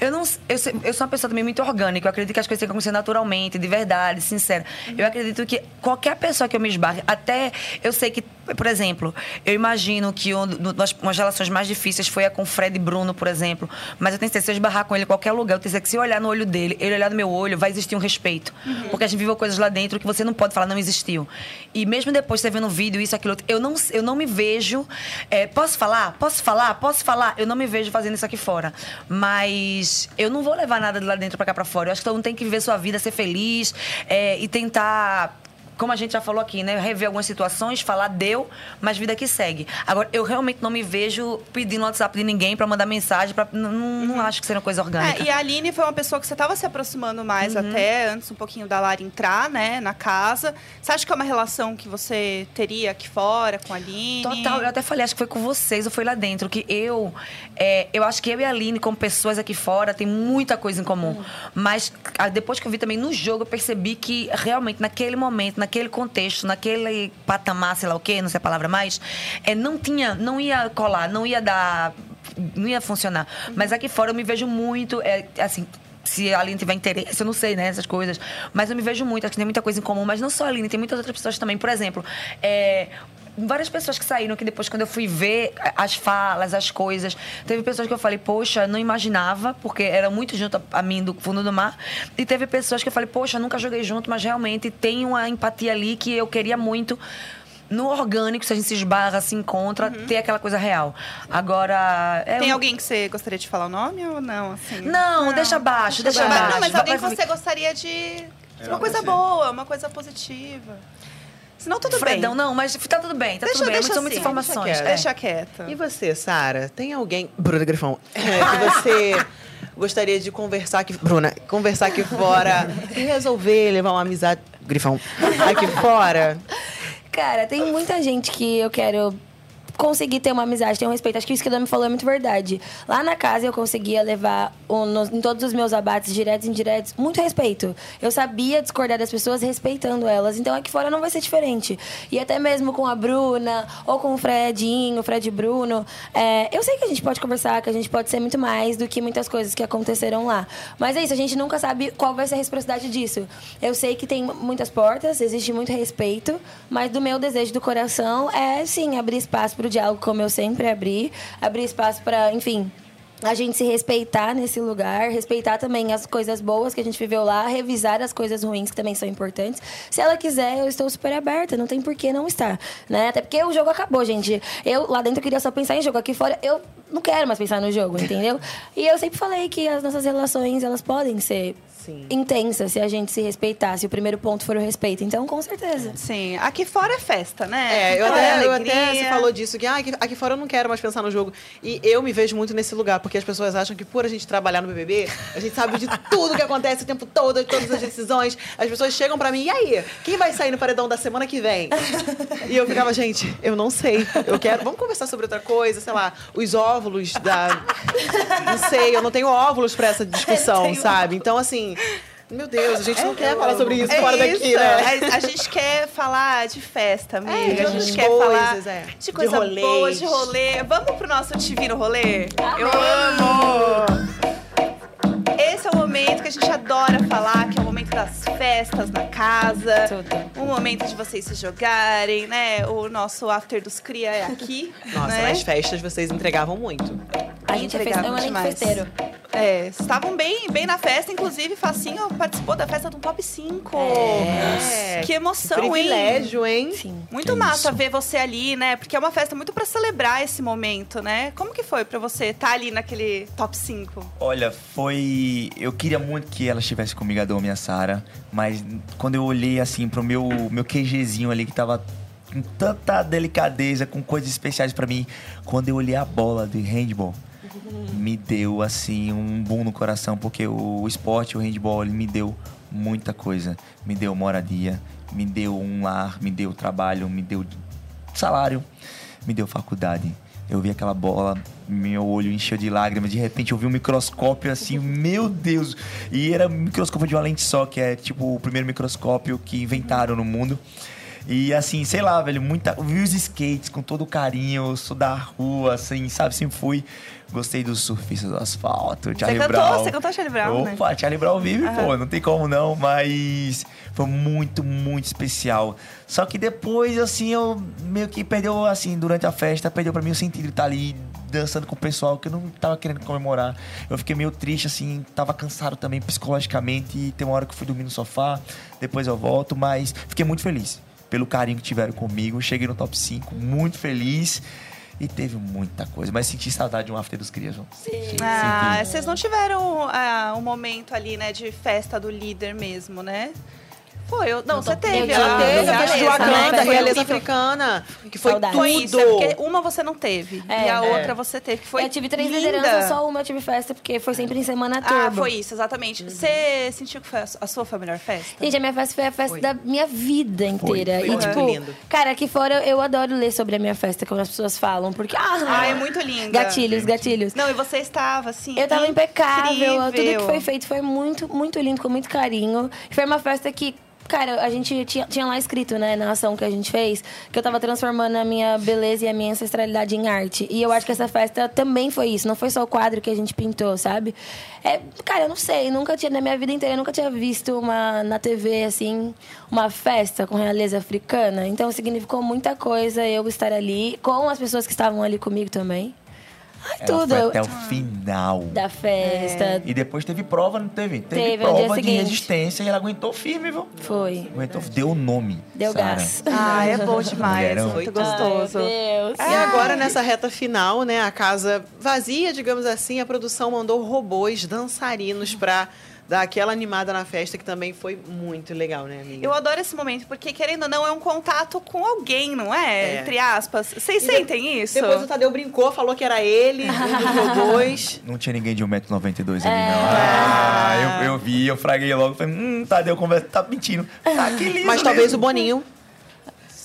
Eu não. Eu, eu sou uma pessoa também muito orgânica. Eu acredito que as coisas têm que acontecer naturalmente, de verdade, sincera. Eu acredito que qualquer pessoa que eu me esbarre, até eu sei que, por exemplo, eu imagino que um, das umas relações mais difíceis foi a com o Fred e Bruno, por exemplo. Mas eu tenho certeza que se eu esbarrar com ele em qualquer lugar, eu tenho certeza que se eu olhar no olho dele, ele olhar no meu olho, vai existir um respeito. Porque a gente viveu coisas lá dentro que você não pode falar, não existiu. E mesmo depois de você vendo vídeo, isso, aquilo, eu não, eu não me vejo. é, posso falar? Posso falar? Posso falar? Eu não me vejo fazendo isso aqui fora. Mas eu não vou levar nada de lá dentro pra cá pra fora. Eu acho que todo mundo tem que viver sua vida, ser feliz é, e tentar como a gente já falou aqui, né? Rever algumas situações, falar deu, mas vida que segue. Agora, eu realmente não me vejo pedindo WhatsApp de ninguém pra mandar mensagem, pra, não, não- não acho que seja uma coisa orgânica. É, e a Aline foi uma pessoa que você estava se aproximando mais Uhum. até antes um pouquinho da Lara entrar, né, na casa. Você acha que é uma relação que você teria aqui fora com a Aline? Total, eu até falei, acho que foi com vocês, ou foi lá dentro, que eu. é, eu acho que eu e a Aline, como pessoas aqui fora, tem muita coisa em comum. Mas ah, depois que eu vi também no jogo, eu percebi que realmente, naquele momento, naquele contexto, naquele patamar, sei lá o quê, não sei a palavra mais, é, não tinha, não ia colar, não ia dar. Não ia funcionar. Mas aqui fora eu me vejo muito, é, assim. Se a Aline tiver interesse, eu não sei, né? Essas coisas. Mas eu me vejo muito, acho que tem muita coisa em comum. Mas não só a Aline, tem muitas outras pessoas também. Por exemplo, é, várias pessoas que saíram que depois, quando eu fui ver as falas, as coisas, teve pessoas que eu falei, poxa, não imaginava, porque era muito junto a, mim do fundo do mar. E teve pessoas que eu falei, poxa, nunca joguei junto, mas realmente tem uma empatia ali que eu queria muito. No orgânico, se a gente se esbarra, se encontra, ter aquela coisa real. Agora. é Tem um- alguém que você gostaria de falar o nome ou não? Assim? Não, deixa abaixo, deixa Mas- abaixo. Não, mas alguém que você gostaria de. É, uma coisa boa, uma coisa positiva. Senão tudo Fredão, bem. não, mas tá tudo bem, tá Deixa- tudo bem. deixa São muitas assim, informações. deixa é. Deixa quieto. E você, Sara? Tem alguém. Bruna Grifão. é, que você gostaria de conversar aqui. Bruna, conversar aqui fora e resolver levar uma amizade. Grifão. Aqui fora. Cara, tem muita gente que eu quero conseguir ter uma amizade, ter um respeito. Acho que isso que a Dami falou é muito verdade. Lá na casa eu conseguia levar o- nos- em todos os meus abates, diretos e indiretos, muito respeito. Eu sabia discordar das pessoas respeitando elas. Então aqui fora não vai ser diferente. E até mesmo com a Bruna, ou com o Fredinho, o Fred Bruno. é, eu sei que a gente pode conversar, que a gente pode ser muito mais do que muitas coisas que aconteceram lá. Mas é isso, a gente nunca sabe qual vai ser a reciprocidade disso. Eu sei que tem muitas portas, existe muito respeito, mas do meu desejo do coração é, sim, abrir espaço para diálogo, como eu sempre abri, abrir espaço para, enfim, a gente se respeitar nesse lugar, respeitar também as coisas boas que a gente viveu lá, revisar as coisas ruins que também são importantes. Se ela quiser, eu estou super aberta, não tem por que não estar, né? Até porque o jogo acabou, gente. Eu lá dentro queria só pensar em jogo, aqui fora eu não quero mais pensar no jogo, entendeu? E eu sempre falei que as nossas relações, elas podem ser Sim. intensas se a gente se respeitar, se o primeiro ponto for o respeito. Então, com certeza. Sim, aqui fora é festa, né? É, eu até, eu até você falou disso, que ah, aqui, aqui fora eu não quero mais pensar no jogo. E eu me vejo muito nesse lugar, porque as pessoas acham que por a gente trabalhar no BBB, a gente sabe de tudo que acontece o tempo todo, de todas as decisões. As pessoas chegam pra mim, e aí? Quem vai sair no paredão da semana que vem? E eu ficava, gente, eu não sei. Eu quero. Vamos conversar sobre outra coisa, sei lá, os óvulos da. Não sei, eu não tenho óvulos pra essa discussão, sabe? Então, assim. Meu Deus, a gente não quer falar sobre isso É fora isso. daqui, né? A, a gente quer falar de festa, amiga. É, de a gente quer coisas, falar é. de De coisa rolês. boa, de rolê. Vamos pro nosso Te Vi no Rolê? Eu amo! Esse é o momento que a gente adora falar, que é o momento das festas na casa. O momento de vocês se jogarem, né? O nosso after dos cria é aqui. Nossa, né? nas festas vocês entregavam muito. A gente é, feste... é um elenco demais. festeiro. É, estavam bem, bem na festa, inclusive Facinho participou da festa do Top 5. É. Que emoção, hein? Privilégio, hein? Sim. Muito Que massa isso. ver você ali, né? Porque é uma festa muito pra celebrar esse momento, né? Como que foi pra você estar ali naquele top 5? Olha, foi. Eu queria muito que ela estivesse comigo, a Dom e a Sara, mas quando eu olhei assim pro meu, meu QGzinho ali que tava com tanta delicadeza, com coisas especiais pra mim, quando eu olhei a bola de handball, me deu assim um boom no coração, porque o esporte, o handball, ele me deu muita coisa. Me deu moradia, me deu um lar, me deu trabalho, me deu salário, me deu faculdade. Eu vi aquela bola, meu olho encheu de lágrimas. De repente eu vi um microscópio assim, meu Deus! E era um microscópio de uma lente só, que é tipo o primeiro microscópio que inventaram no mundo. E assim, sei lá, velho, muita. Eu vi os skates com todo o carinho, eu sou da rua, assim, sabe? Sempre fui. Gostei dos surfistas do asfalto, Charlie cantou, Brown. você cantou Charlie Brown, né? Opa, Charlie Brown vive, pô, não tem como não, mas foi muito, muito especial. Só que depois, assim, eu meio que perdeu, assim, durante a festa, perdeu pra mim o sentido de estar ali dançando com o pessoal que eu não tava querendo comemorar. Eu fiquei meio triste, assim, tava cansado também psicologicamente e tem uma hora que eu fui dormir no sofá, depois eu volto, mas fiquei muito feliz pelo carinho que tiveram comigo. Cheguei no top 5, muito feliz. E teve muita coisa, mas senti saudade de um after dos crias. Sim. Ah, vocês não tiveram ah, um momento ali, né, de festa do líder mesmo, né? Foi, eu, não, você teve. tive, ah, teve, a festa de? Wakanda, realeza africana, que foi Saudade. Tudo. isso, é porque uma você não teve É, e a é. outra você teve, que foi eu tive três linda. lideranças, só uma eu tive festa, porque foi sempre em semana turbo. Ah, foi isso, exatamente. Você sentiu que foi a sua foi a melhor festa? Gente, a minha festa foi a festa Foi. da minha vida inteira. foi e, muito tipo, lindo. cara, aqui fora eu adoro ler sobre a minha festa, como as pessoas falam, porque. Ah, Ah, é muito linda. Gatilhos, gatilhos. Não, e você estava, assim, Eu tava impecável, incrível. tudo que foi feito foi muito, muito lindo, com muito carinho. Foi uma festa que, cara, a gente tinha, tinha lá escrito, né, na ação que a gente fez, que eu tava transformando a minha beleza e a minha ancestralidade em arte. E eu acho que essa festa também foi isso, não foi só o quadro que a gente pintou, sabe? É, cara, eu não sei, nunca tinha, na minha vida inteira, eu nunca tinha visto uma, na TV, assim, uma festa com realeza africana. Então significou muita coisa eu estar ali, com as pessoas que estavam ali comigo também. Ai, Ela tudo. foi até o final. Da festa. E depois teve prova, não teve? Teve, Teve, prova de resistência e ela aguentou firme, viu? Foi. Aguentou, deu o nome. Deu Sara. gás. Ah, é bom demais, Mulherão. muito gostoso. Ai, meu Deus. E agora, nessa reta final, né, a casa vazia, digamos assim, a produção mandou robôs dançarinos pra dar aquela animada na festa, que também foi muito legal, né, amiga? Eu adoro esse momento, porque querendo ou não, é um contato com alguém, não é? É. Entre aspas. Vocês E de- sentem isso? Depois o Tadeu brincou, falou que era ele, um dos robôs. Não tinha ninguém de 1,92m ali, não. Ah, eu, eu vi, eu fraguei logo. Falei, hum, Tadeu conversa, tá mentindo. Tá que lindo Mas talvez o mesmo. Boninho.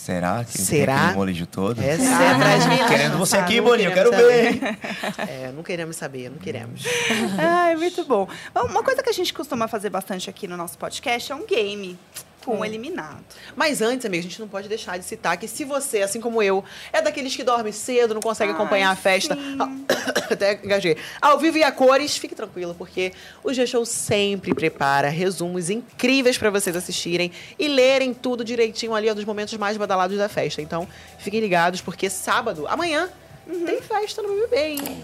Será que Será? tem aquele molejo todo? É mim. Querendo você aqui, Boninho, quero ver. saber. É, não queremos saber, não queremos. Ai, muito bom. Uma coisa que a gente costuma fazer bastante aqui no nosso podcast é um game com o eliminado. Mas antes, amiga, a gente não pode deixar de citar que se você, assim como eu, é daqueles que dorme cedo, não consegue Ai, acompanhar a festa, até engasguei, ao vivo e a cores, fique tranquilo, porque o G-Show sempre prepara resumos incríveis pra vocês assistirem e lerem tudo direitinho ali, ó, dos momentos mais badalados da festa. Então, fiquem ligados, porque sábado, amanhã, Uhum. tem festa no BBB, hein?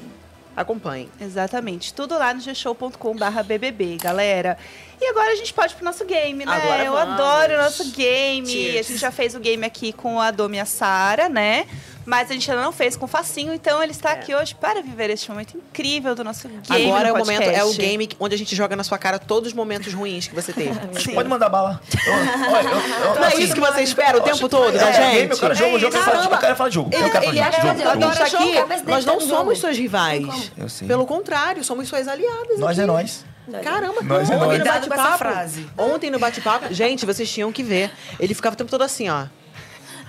Acompanhem. Exatamente. Tudo lá no gshow.com.br BBB, galera. E agora a gente pode ir pro nosso game, né? Agora Eu vamos. adoro o nosso game. Cheers. A gente já fez o game aqui com a Domi e a Sara, né? Mas a gente ainda não fez com o Facinho, então ele está aqui hoje para viver este momento incrível do nosso game. Agora é no o momento, é o podcast. game onde a gente joga na sua cara todos os momentos ruins que você teve. Sim. Pode mandar bala. Eu- olha, eu- eu- Não é isso que você espera o tempo todo da é, gente? game, eu quero jogo, É jogo, eu falar- eu quero falar de jogo. Ele, Eu quero ele falar de jogo. que jogo. adora jogo. aqui, nós não somos suas rivais. Eu sei. Pelo contrário, somos suas aliadas. Nós aqui. é nós. Caramba, Nós é ontem nós. no essa bate-papo. frase. Ontem no bate-papo, gente, vocês tinham que ver. Ele ficava o tempo todo assim, ó.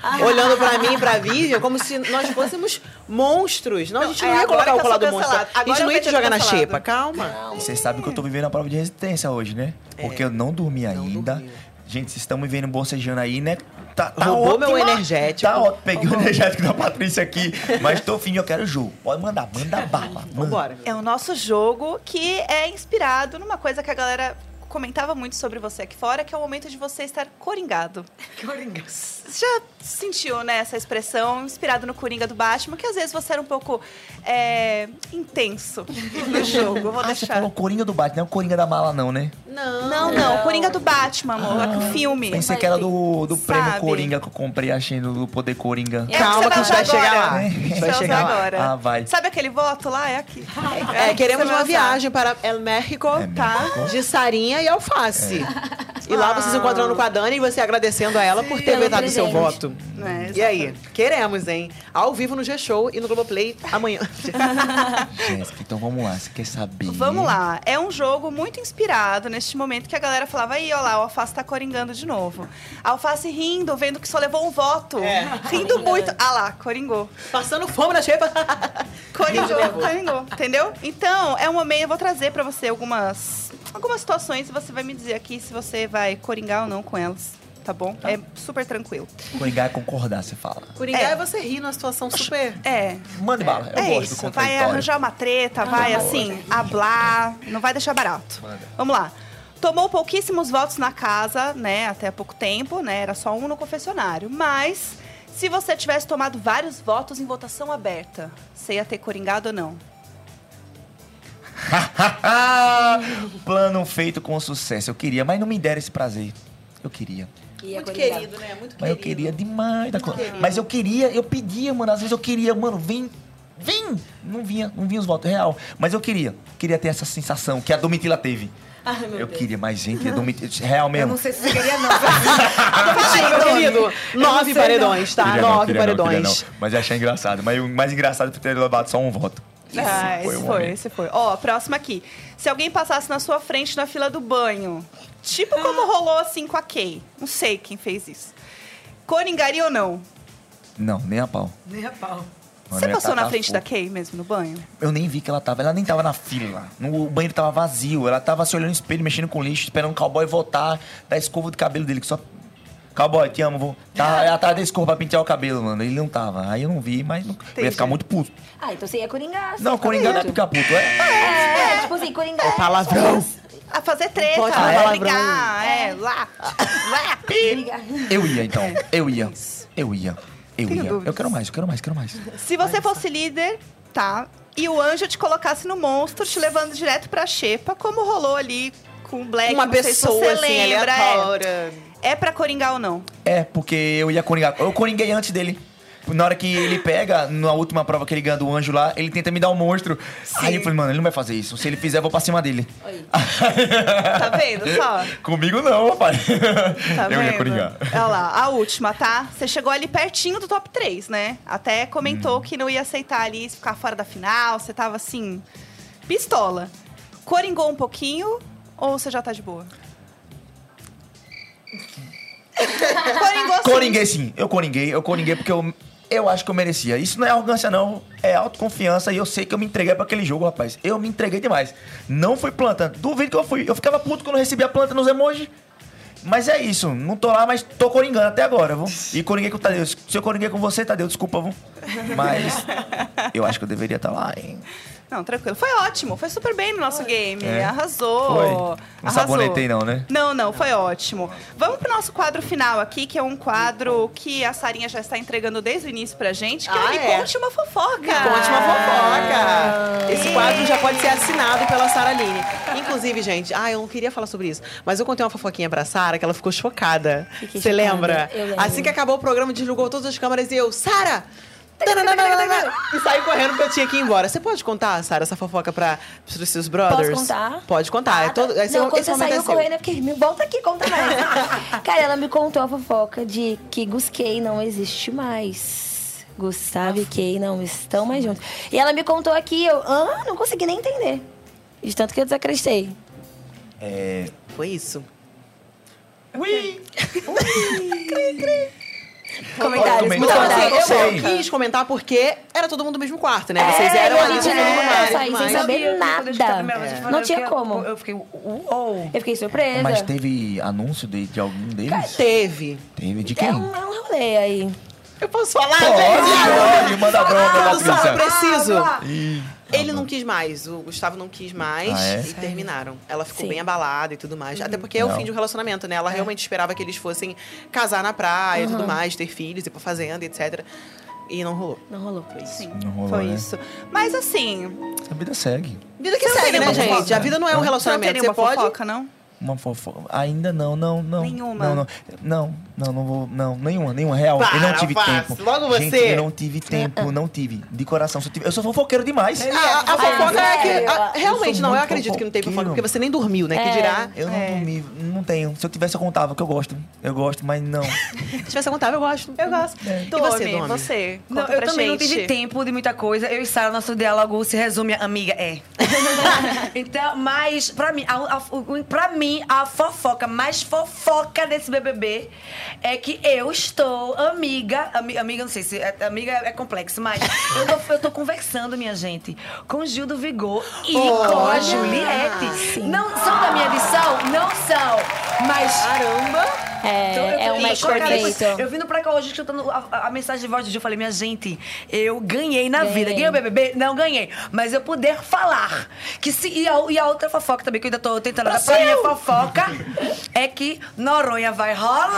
Olhando pra mim e pra Vivian, como se nós fôssemos monstros. Não, a gente não, é ia agora colocar o colar do monstro. A Agora gente não ia te jogar na xepa, calma. E vocês sabem que eu tô vivendo a prova de resistência hoje, né? Porque eu não dormi ainda. dormiu. Gente, vocês estão me vendo bocejando aí, né? Tá, tá Roubou meu energético. Tá ótimo. Peguei o energético da Patrícia aqui. Mas tô fim, eu quero jogo. Pode mandar, manda bala. Vambora. É o nosso jogo que é inspirado numa coisa que a galera comentava muito sobre você aqui fora, que é o momento de você estar coringado. Coringa. Você já sentiu, né, essa expressão inspirada no Coringa do Batman, que às vezes você era um pouco é, intenso no jogo. Eu vou Ah, você deixar. falou Coringa do Batman, não é o Coringa da mala não, né? Não. Não, não, Coringa do Batman, amor. o filme. Pensei que era do, do prêmio? Coringa que eu comprei, achei do Poder Coringa. É Calma que a gente vai chegar lá. A gente vai chegar lá. agora. Ah, vai. Sabe aquele voto lá? É aqui. É, queremos Você vai uma usar. viagem para El México, Tá. México. de Sarinha e Alface. E lá você se encontrando com a Dani e você agradecendo a ela por ter Pelo vetado o seu voto. É, E aí? Queremos, hein? Ao vivo no G-Show e no Globoplay amanhã. Jéssica, então vamos lá, você quer saber? Vamos lá. É um jogo muito inspirado neste momento que a galera falava, aí, ó lá, o Alface tá coringando de novo. A Alface rindo, vendo que só levou um voto. É. Rindo muito. Ah lá, coringou. Passando fome na xepa. Coringou, coringou, entendeu? Então, é um momento, eu vou trazer pra você algumas, algumas situações e você vai me dizer aqui se você vai coringar ou não com elas, tá bom? É super tranquilo. Coringar é concordar, você fala. Coringar É. é você rir numa situação super... É, Mande bala, eu é gosto do isso. Vai arranjar uma treta, vai assim, hablar, não vai deixar barato. Vamos lá. Tomou pouquíssimos votos na casa, né, até há pouco tempo, né, era só um no confessionário. Mas, se você tivesse tomado vários votos em votação aberta, você ia ter coringado ou não? Plano feito com sucesso. Eu queria, mas não me deram esse prazer. Eu queria. E Muito querido, né? Muito Mas eu querido. queria demais da coisa. querido. Mas eu queria, eu pedia, mano. Às vezes eu queria, mano, vem, vem. Não vinha, não vinha os votos real. Mas eu queria, queria ter essa sensação que a Domitila teve. Ai, eu Deus. queria mais gente, a Domitila, real Eu mesmo. não sei se você queria, não. Meu querido, nove paredões, tá? Queria não, nove queria não, paredões. não. Mas eu achei engraçado. Mas o mais engraçado foi ter levado só um voto. ah, foi esse um foi, momento. esse foi. Ó, próximo aqui. Se alguém passasse na sua frente na fila do banho, tipo como rolou assim com a Kay. Não sei quem fez isso. Coringaria ou não? Não, nem a pau. Nem a pau. Você passou na frente da Kay mesmo no banho? Eu nem vi que ela tava. Ela nem tava na fila. No, o banheiro tava vazio. Ela tava se olhando no espelho, mexendo com lixo, esperando o cowboy voltar da escova de cabelo dele, que só. Cowboy, te amo, vou. Tá, ela tava da escova pra pentear o cabelo, mano. Ele não tava. Aí eu não vi, mas não... eu ia ficar muito puto. Ah, então você ia coringar. você Não, ia ficar Coringa não é ficar puto. É. É, tipo assim, coringar. é palavrão. A fazer treta, pode a falar brigar, é, lá, lá. Eu ia, então. Eu ia. Eu ia. Eu Tenho ia. dúvidas. Eu quero mais, eu quero mais, eu quero mais. Se você fosse líder, tá? E o anjo te colocasse no monstro, te levando direto pra xepa, como rolou ali com o Black, Uma não sei se pessoa, você assim, lembra. aleatória. É, é pra coringar ou não? É, porque eu ia coringar. Eu coringuei antes dele. Na hora que ele pega, na última prova que ele ganha do anjo lá, ele tenta me dar um monstro. Aí eu falei, mano, ele não vai fazer isso. Se ele fizer, eu vou pra cima dele. Tá vendo só? Comigo não, rapaz. Tá eu ia vendo? coringar. Olha lá, a última, tá? Você chegou ali pertinho do top 3, né? Até comentou Hum. que não ia aceitar ali ficar fora da final, você tava assim, pistola. Coringou um pouquinho ou você já tá de boa? Coringou sim. Coringuei sim, eu coringuei, eu coringuei porque eu, eu acho que eu merecia. Isso não é arrogância, não, é autoconfiança e eu sei que eu me entreguei pra aquele jogo, rapaz. Eu me entreguei demais. Não fui planta, duvido que eu fui. Eu ficava puto quando recebia planta nos emojis. Mas é isso, não tô lá, mas tô coringando até agora, viu? E coringuei com o Tadeu. Se eu coringuei com você, Tadeu, desculpa, viu? Mas eu acho que eu deveria estar lá, hein? Não, tranquilo. Foi ótimo, foi super bem no nosso game. É. Arrasou. Foi. Não arrasou. sabonetei não, né? Não, não, foi ótimo. Vamos pro nosso quadro final aqui, que é um quadro que a Sarinha já está entregando desde o início pra gente, que é o Ah, Me é? Conte Uma Fofoca. Conte uma fofoca. Esse quadro já pode ser assinado pela Sara Aline. Inclusive, gente, ah, eu não queria falar sobre isso, mas eu contei uma fofoquinha pra Sara que ela ficou chocada. Você lembra? eu lembro. Assim que acabou o programa, desligou todas as câmeras e eu, Sara! E saí correndo porque eu tinha que ir embora. Você pode contar, Sara, essa fofoca pra, pros seus brothers? Posso contar? Pode contar. é todo, esse, não, é- quando esse você é saiu seu. correndo, eu fiquei, me volta aqui, conta mais. Cara, ela me contou a fofoca de que Gus Kay não existe mais. Gustavo e Kay não estão mais juntos. E ela me contou aqui, eu ah, não consegui nem entender. De tanto que eu desacreditei. É. Foi isso. Comentários, Comentário. muito Então, assim, comentários. eu Sei. não quis comentar porque era todo mundo no mesmo quarto, né? Vocês É, eram e a ali é, mais, saí sem saber Eu- eu nada. eu É. Não eu tinha como. Eu fiquei, uou. Eu fiquei surpresa. Mas teve anúncio de, de algum deles? Teve. Teve de É quem? um, é um rolê aí. Eu posso falar, Pode, gente? pode, manda bronca, Ah, só, eu Patrícia. preciso. Ih, Ele não quis mais, o Gustavo não quis mais Ah, é? e terminaram. Ela ficou Sim. bem abalada e tudo mais. Até porque é o Não. fim de um relacionamento, né? Ela realmente esperava que eles fossem casar na praia e tudo mais, ter filhos, ir pra fazenda, etc. E não rolou. Não rolou. Sim, Não rolou, foi né? isso. Mas assim, A vida segue. Vida que segue, né, gente? fofoca? A vida não é um você não relacionamento. Você uma pode. fofoca, não? Uma fofoca. Ainda não, não, não. Nenhuma? Não, não. Não, não, não vou. Não, nenhuma, nenhuma. Real. eu não Para, tive Fácil. tempo. Logo Gente, você. eu não tive tempo, não tive. De coração. Só tive- Eu sou fofoqueiro demais. A, a fofoca é que. sério? a- realmente, sou não, eu acredito que não tem fofoca, porque você nem dormiu, né? Que É. dirá. Eu não É. dormi, não tenho. Se eu tivesse, eu contava, que eu gosto. Eu gosto, mas não. Se tivesse contável, eu gosto. Eu gosto. E Domi, você, Domi? você, Não, eu pra também gente. não tive tempo de muita coisa. Eu e Sara, nosso diálogo se resume a amiga é. então, mas pra mim, a, a, pra mim, a fofoca mais fofoca desse BBB é que eu estou amiga, ami- amiga, não sei se é- amiga é complexo, mas eu tô, eu tô conversando, minha gente, com Gil do Vigor e com a Juliette. Não são da minha edição? Não são. Mas Caramba! É, então, é tô- um eu vindo pra cá hoje escutando a, a- mensagem de voz do Gil, eu falei, minha gente, eu ganhei na Ganhei. vida. Ganhei o BBB? Não ganhei. Mas eu puder falar que se... E a, e a outra fofoca também, que eu ainda tô tentando adaptar. A minha fofoca é que Noronha vai rolar.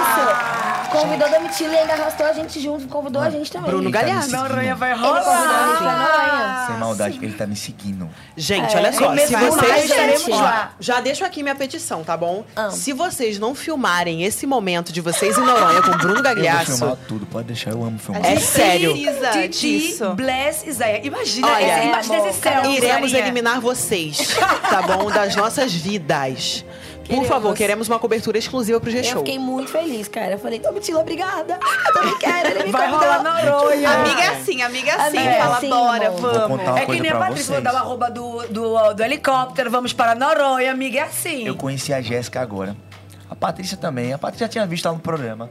Isso. Convidou Domitila e ainda arrastou a gente junto. Convidou a gente também. Bruno Ele tá Galhardo. seguindo. Noronha vai Ele convidou a gente pra rolar. Noronha. Sem maldade, ele tá me seguindo. Gente, É, olha só, se vocês. estaremos lá. Já deixo aqui minha petição, tá bom? Ah. Se vocês não filmarem esse momento de vocês em Noronha com o Bruno Eu vou Gagliasso. filmar tudo, pode deixar, eu amo filmar. É sério. Precisa Titi, disso. Bless, Isaia. Imagina, imagina esse céu. Iremos eliminar vocês, tá bom? Das nossas vidas. Por Queremos. favor, queremos uma cobertura exclusiva pro Eu G-Show. fiquei muito feliz, cara. Eu falei, Domitila, obrigada. Eu também quero. Ele me Vai convidou. rolar Noronha. Amiga é assim, amiga é assim. Amiga é Fala, assim, bora, vamos. É que nem a Patrícia dar o arroba do, do, do helicóptero, vamos para Noronha, amiga, é assim. Eu conheci a Jéssica agora. A Patrícia também. A Patrícia já tinha visto ela no programa.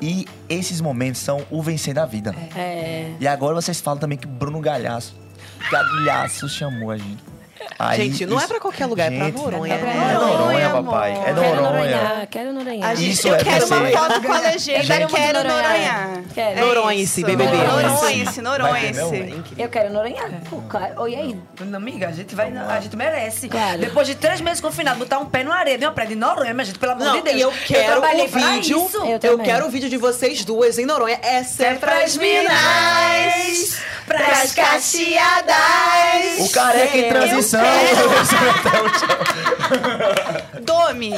E esses momentos são o vencer da vida. É. E agora vocês falam também que Bruno Galhaço, Galhaço chamou a gente. Aí, Gente, não é isso- pra qualquer lugar, é pra Gente, Noronha. é pra É Noronha, papai. É Quero Noronha. Quero Noronha. A gente, Isso eu é quero uma foto com a legenda, quero muito quero Noronha. Noronha. Quero. É Noronha-se, isso. BBB. Noronha-se? Eu quero Noronha. Pô, cara. Oi, aí. Não, amiga, a gente vai, a gente merece. Claro. Depois de três meses confinado, botar um pé no areia de uma praia de Noronha, minha gente, pelo amor Não, de Deus. e eu quero o pra vídeo. Eu Eu, quero o vídeo de vocês duas em Noronha. Essa é É pras pras minas, pras cacheadas. O careca em transição. Domi,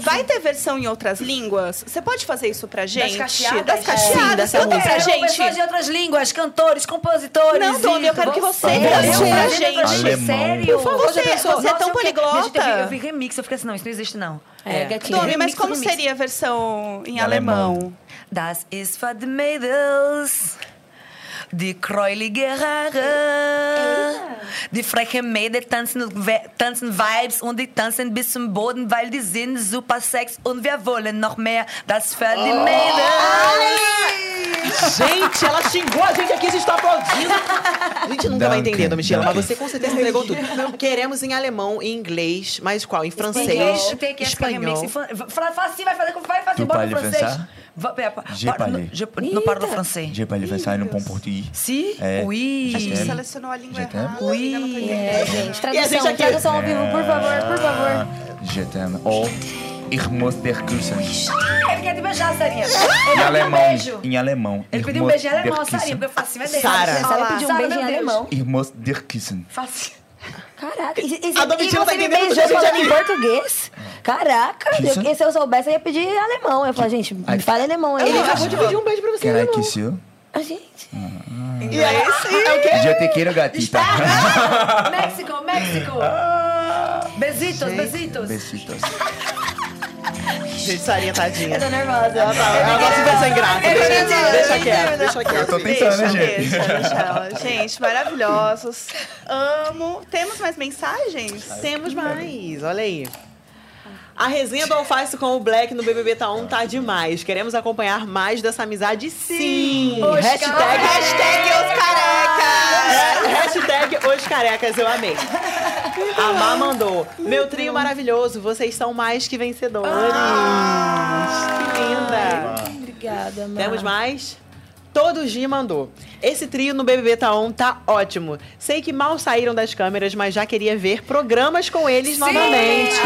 vai ter versão em outras línguas? Você pode fazer isso pra gente? cacheadas? Das cacheadas. Sim, dessa Canta pra Quero gente. pessoas de outras línguas, cantores, compositores. Não, Domi, eu quero que você cante pra gente. Alemão. Sério? Por favor, Você- pensou? você é tão Nossa, eu vi- poliglota. Eu vi, remix, eu fiquei assim, não, isso não existe não. É, gatinho. Domi, mas como seria a versão em Em alemão? alemão. Das ist für die Mädels, die kräulige Haare. Die freche Mädel tanzen, tanzen Vibes und die tanzen bis zum Boden, weil die sind super sex und wir wollen noch mehr. Das für die Mädels. Gente, ela xingou a gente aqui, a gente tá aplaudindo. A gente nunca vai entender, Domitila, mas você com certeza entregou tudo. Queremos em alemão, em inglês, mas qual? Em francês, esse espanhol. Fala assim, vai fazer, vai fazer, bota francês. français? Je pa- parle. no- je- Não parlo francês. J'ai pas le ça no bom português. Si? É. Oui. A gente selecionou a língua errada. Oui. É, gente. E a Tradução, gente aqui- tradução ao vivo, por favor, por favor. Ah, Je t'aime. Ou Ich muss dir küssen. Ele quer te beijar, Sarinha. Ele Em pediu um alemão. beijo. Em alemão. Ele pediu um beijo em alemão, Sarinha, porque eu faço assim, vai deixar. Sara. Ela pediu um beijo em alemão. Ich muss dir küssen. Faço. Caraca, e, e, A Domitila tá você me entendendo beijou falando em português? Caraca, eu, se eu soubesse, eu ia pedir em alemão. Eu falei, gente, me fala em alemão aí. Ele acabou de pedir um beijo pra você. Can I kiss you? A gente. E aí, é o quê? Je te quiero, gatita. México, México. Besitos, besitos. Besitos. Gente, Sarinha, tadinha. Eu tô nervosa. Ela tá- ela de ver sem graça. Deixa, deixa quieto, deixa quieto. Eu tô tentando, né, Deixa, gente? deixa, deixa ela. Gente, maravilhosos. Amo. Temos mais mensagens? Temos mais, olha aí. A resenha do Alface com o Black no BBB Tá On tá demais. Queremos acompanhar mais dessa amizade, sim. Os Hashtag, caras. Hashtag os carecas. É, hashtag os carecas, eu amei. A Má mandou. Meu trio maravilhoso, vocês são mais que vencedores. que linda. Obrigada, mano. Temos mais? Todo G mandou. Esse trio no BBB Tá On tá ótimo. Sei que mal saíram das câmeras, mas já queria ver programas com eles novamente.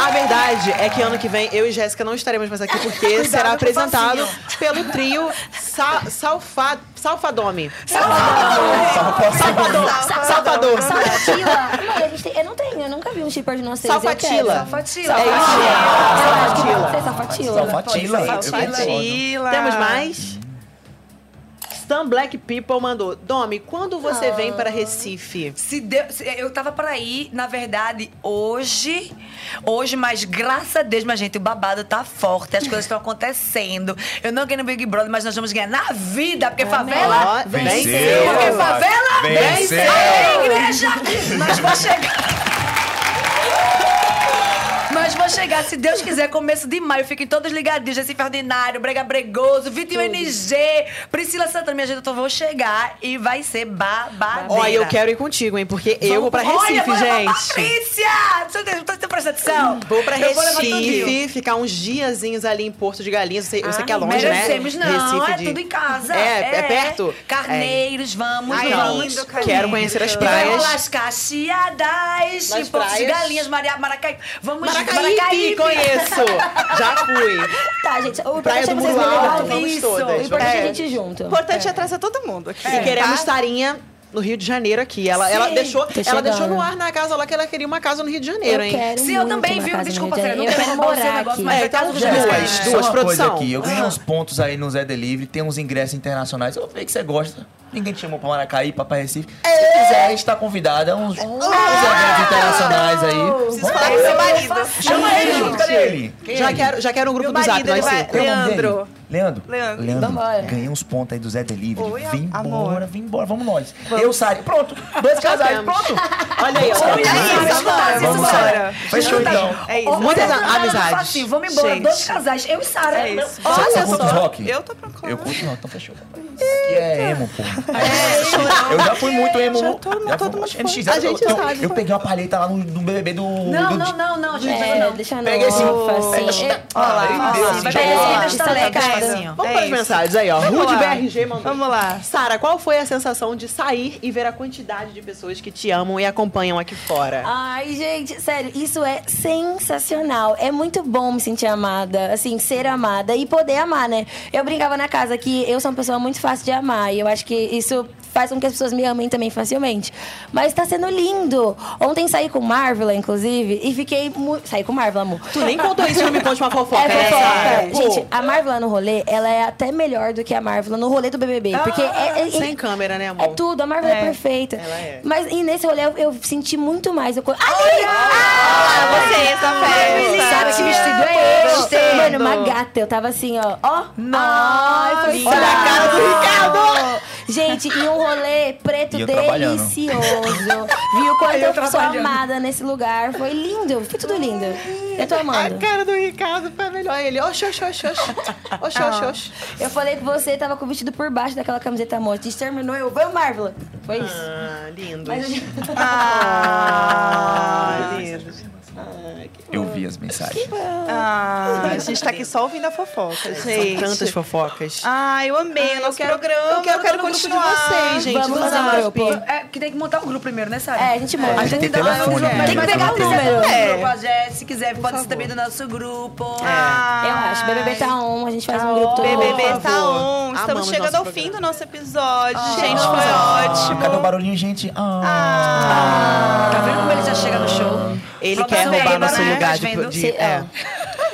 A verdade é que ano que vem eu e Jéssica não estaremos mais aqui porque será apresentado pelo trio Sa Salfa Salfadome. Salvador. Salvador. Salfatila. Mano, a gente tem- eu não tenho, eu nunca vi um shipper de nós três. eu Salfatila. quero. Salfatila. É Salfatila. Salfatila. Salfatila. Temos mais? Stan Black People mandou. Domi, quando você vem para Recife? Se deu, se- eu tava pra ir, na verdade, hoje. Hoje, mas graças a Deus, minha gente, o babado tá forte, as coisas estão acontecendo. Eu não ganhei no Big Brother, mas nós vamos ganhar na vida, porque favela. Ó, Venceu. Porque favela. Venceu. É igreja! Mas vou chegar. Mas vou chegar, se Deus quiser, começo de maio. Fiquem todos ligadinhos. Recife Ordinário, Brega Bregoso, Vitinho NG, Priscila Santana. Minha gente, eu tô- vou chegar e vai ser babadeira. Ó, eu quero ir contigo, hein? Porque eu vou pra Olha, Recife, levar gente. Patrícia! Você não tá prestando atenção? Vou pra Eu vou. Recife, ficar uns diazinhos ali em Porto de Galinhas. Eu sei, eu sei que é longe, né? Merecemos, não. Recife é de- tudo em casa. É, é perto? Carneiros, vamos, Ai, vamos. lindo, Quero conhecer as praias. rolar as cacheadas, Porto de. Galinhas, Maria, Maracaí. Vamos Maracaípe, conheço. Já fui. Tá, gente. O Praia importante é do levarem. vamos todas. O importante é a gente ir junto. O importante é trazer todo mundo aqui. E queremos tá? Tarinha no Rio de Janeiro aqui. Ela, ela deixou, ela deixou no ar na casa lá que ela queria uma casa no Rio de Janeiro, Eu hein? quero Se eu muito também, viu? no Desculpa, quero Eu roubar o seu morar negócio, aqui. mas É, então duas, duas, produção. aqui. Eu ganhei uns pontos aí no Zé Delivery, tem uns ingressos internacionais. Eu sei que você gosta. Ninguém te chamou pra Maracaí, pra pra Recife. Se quiser, está convidada. Uns, uns eventos internacionais aí. Preciso falar com seu marido. Chama ele junto, cadê ele? Já quero, já quero um grupo do Zap, marido, ele nós vai- é Leandro. Leandro. Leandro. Ganhei uns pontos aí do Zé Delivery. Oi, vim amor. embora, vim embora. Vamos nós. Eu saio. Pronto. Dois casais. Pronto. Olha aí, ó. Olha isso, vamos, Vamos vamos embora. Fechou então. É isso. Muitas amizades. Assim, vamos embora, Gente. dois casais. Eu e Sara. É isso. Você Olha só. rock? Eu tô procurando. Eu curto rock, então fechou. Que é emo, pô. Eu já fui muito emo. Já todo- já todo mundo foi. A gente eu, sabe. Eu peguei uma palheta lá no, no BBB do... Não, do- não, não, não, gente, É, não. deixa não. Peguei esse- Assim, é- Olha lá, Ó, Deus, vai pegar jogou lá. Vamos É para as mensagens aí, ó. Rude lá. BRG mandou. Vamos lá. Sara, qual foi a sensação de sair e ver a quantidade de pessoas que te amam e acompanham aqui fora? Ai, gente, sério, isso é sensacional. É muito bom me sentir amada, assim, ser amada e poder amar, né? Eu brincava na casa que eu sou uma pessoa muito fácil de amar e eu acho que isso faz com que as pessoas me amem também facilmente. Mas tá sendo lindo. Ontem saí com Marvel, inclusive, e fiquei muito. Saí com Marvel, amor. Tu nem contou isso, não me conte uma fofoca, É né, fofoca. Pô, Gente, a Marvel no rolê, ela é até melhor do que a Marvel no rolê do BBB. Porque é, é- Sem câmera, né, amor? é tudo, a Marvel é, É, perfeita. ela é. Mas e nesse rolê eu, eu senti muito mais. Eu, Ai, Ah, você, essa Sabe festa. que vestido é este? Mano, uma gata. Eu tava assim, ó. Ó. Ai, foi Olha a cara do Ricardo! Gente, e um rolê preto E delicioso. Viu quanto Eu eu, sou amada nesse lugar. Foi lindo. Foi tudo lindo. Eu tô A amando. cara do Ricardo foi melhor. Ele, oxe, oxe, oxe, oxe. Oxe, oxe, oxe. Eu falei que você tava com o vestido por baixo daquela camiseta moça. A gente terminou, eu, vamos, Marvel. Foi isso. Ah, lindo. Mas Ah, lindo. Ai, que Eu vi as mensagens. Ah, a gente tá aqui só ouvindo a fofoca, gente. Tantas fofocas. Ah, eu amei o nosso programa. eu quero, eu quero um no grupo de continuar. vocês, gente. Vamos fazer um grupo. É, que tem que montar um grupo primeiro, né, Sara? É, a gente monta. A gente tem Então, telefone. né? Tem que pegar o número. É. se quiser, pode ser também do nosso grupo. Ah, Eu acho. BBB tá on, a gente faz um grupo todo BBB Por tá on. Estamos Amamos chegando ao fim programa. do nosso episódio. gente, Ah, foi ótimo. Cadê o barulhinho, gente? Ah. Tá vendo como ele já chega no show? Ele Produção quer roubar nosso né? lugar Tá de. vendo? de- é.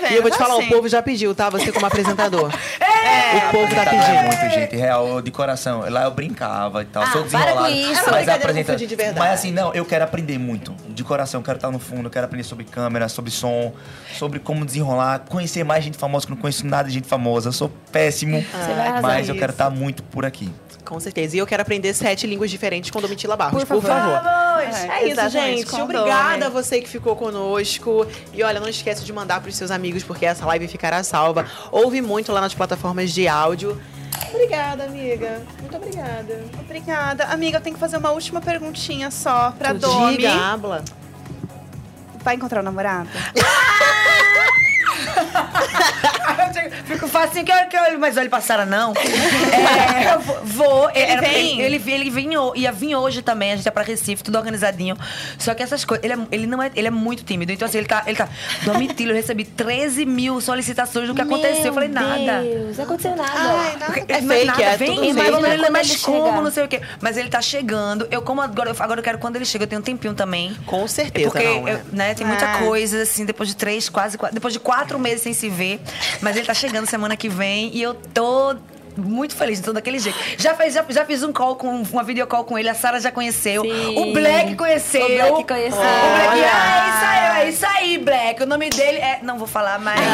Tá E eu vou te vendo? falar, o Assim. povo já pediu, tá? Você como apresentador. É. O povo tá Tá pedindo. muito, gente, real, de coração. Lá eu brincava e tal, Ah, sou para com desenrolado. isso. É Mas brincadeira apresenta... de verdade. Mas assim, não, eu quero aprender muito. De coração, eu quero estar no fundo, eu quero aprender sobre câmera, sobre som, sobre como desenrolar, conhecer mais gente famosa, que eu não conheço nada de gente famosa. Eu sou péssimo, Você vai arrasar mas eu quero estar muito por aqui. Com certeza. E eu quero aprender sete línguas diferentes com Domitila Barros, Por por, favor. favor. É, É isso, gente. Obrigada a você que ficou conosco. E olha, não esquece de mandar pros seus amigos, porque essa live ficará salva. Ouve muito lá nas plataformas de áudio. Obrigada, amiga. Muito obrigada. Obrigada. Amiga, eu tenho que fazer uma última perguntinha só pra Tu Domi. Diga, habla. Vai encontrar o namorado? Fico facinho que eu, que eu mas olha pra Sara, não. É, eu vou. Ele era- vem? Ele, ele, ele ia vir hoje também, a gente ia pra Recife, tudo organizadinho. Só que essas coisas. Ele, é, ele não é. Ele é muito tímido. Então, assim, ele tá. Ele tá. Domitilo, eu recebi 13 mil solicitações do que aconteceu. Eu falei, nada. Deus, não aconteceu nada. Ai, nada. Porque- É mas fake, nada, é vem, tudo mas ele, como, chegar. não sei o quê. Mas ele tá chegando. Eu, como agora, eu, agora eu quero quando ele chega, eu tenho um tempinho também. Com certeza, Porque, não, é. eu, né, tem muita É. coisa, assim, depois de três, quase, quatro, depois de quatro meses sem se ver. Mas ele tá chegando semana que vem e eu tô muito feliz, então daquele jeito. Já, fez, já, já fiz um call com uma videocall com ele, a Sara já conheceu. Sim. O Black conheceu. O Black conheceu. O Black, ah, é isso aí, é isso aí, Black. O nome dele é. Não vou falar, mas.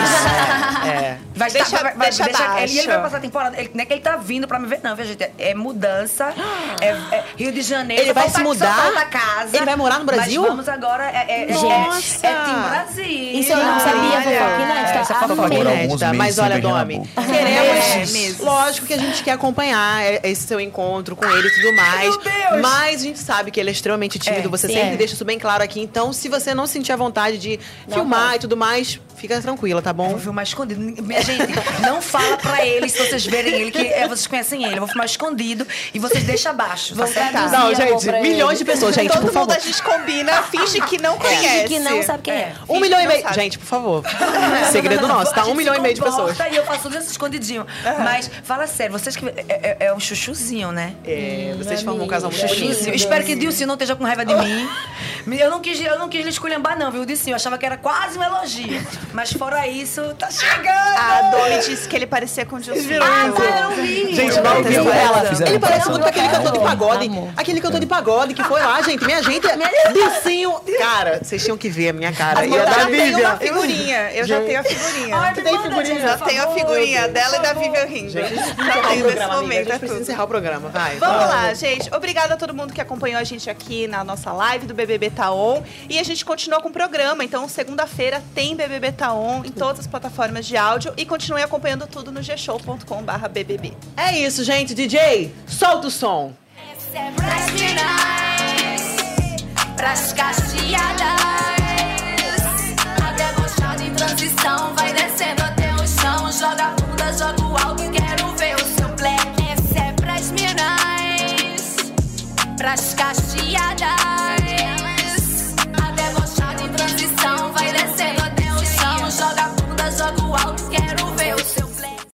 É. Vai Deixa- estar, vai, vai, deixa ele, e ele vai passar a temporada. Ele, não é que ele tá vindo pra me ver, não, viu, gente? É, é mudança. É, é Rio de Janeiro. Ele vai se mudar? Casa. Ele vai morar no Brasil? Mas vamos agora. É, é, é, Nossa! é, é Team Brasil. Isso eu não sabia, Olha. fofoca inédita. Essa fofoca Inédita, meses mas olha, na Domi, queremos. É, mesmo. lógico que a gente quer acompanhar é, esse seu encontro com ele e tudo mais. Meu Deus! Mas a gente sabe que ele é extremamente tímido, É, você sim. sempre É. deixa isso bem claro aqui. Então, se você não sentir a vontade de filmar e tudo mais, fica tranquila, tá bom? Vou filmar escondido. Minha gente, não fala pra eles se vocês verem ele, que é, vocês conhecem ele. Eu vou filmar escondido e vocês deixam abaixo. Tá certo? Não, gente, milhões ele. de pessoas, gente, Todo por mundo favor. a gente combina, finge que não conhece. Finge que não sabe quem é. Um milhão e meio. sabe. Gente, por favor. Segredo nosso, tá? Um milhão e meio de pessoas. E eu faço tudo isso escondidinho. Mas, fala sério, vocês que. É, é- é um chuchuzinho, né? É, vocês formam um casal muito. Chuchuzinho. Eu espero que Dilcinho não esteja com raiva de mim. Eu não quis, eu não quis lhe esculhambar, não, viu, Dilcinho? Eu achava que era quase um elogio. Mas fora isso, tá chegando! A Domi disse que ele parecia com o Dilcinho. Ah, tá, eu vi! Gente, Eu não vi viu essa ela. Ele parece muito com aquele cantor de pagode. amor. Aquele cantor de pagode que foi lá, gente. Minha gente, Dicinho. Cara, vocês tinham que ver a minha cara. E a eu da já tenho Vivian. uma figurinha. Eu já tenho a figurinha. Ai, Tu tem figurinha? gente, já tenho a figurinha dela e da Vivian rindo. Gente, já tenho nesse amiga. A momento. gente é encerrar o programa, vai. Vamos lá, gente. Obrigada a todo mundo que acompanhou a gente aqui na nossa live do BBB Taon. E a gente continua com o programa. Então, segunda-feira tem BBB Taon em todas as plataformas de áudio. E continue acompanhando tudo no gshow.com.br BBB. É isso, gente. DJ, solta o som. Pras finais, pras cacheadas. A debochada em transição vai descendo até o chão. Joga a bunda, joga o alto, quero ver o seu black. Essa é pras minas, pras cacheadas.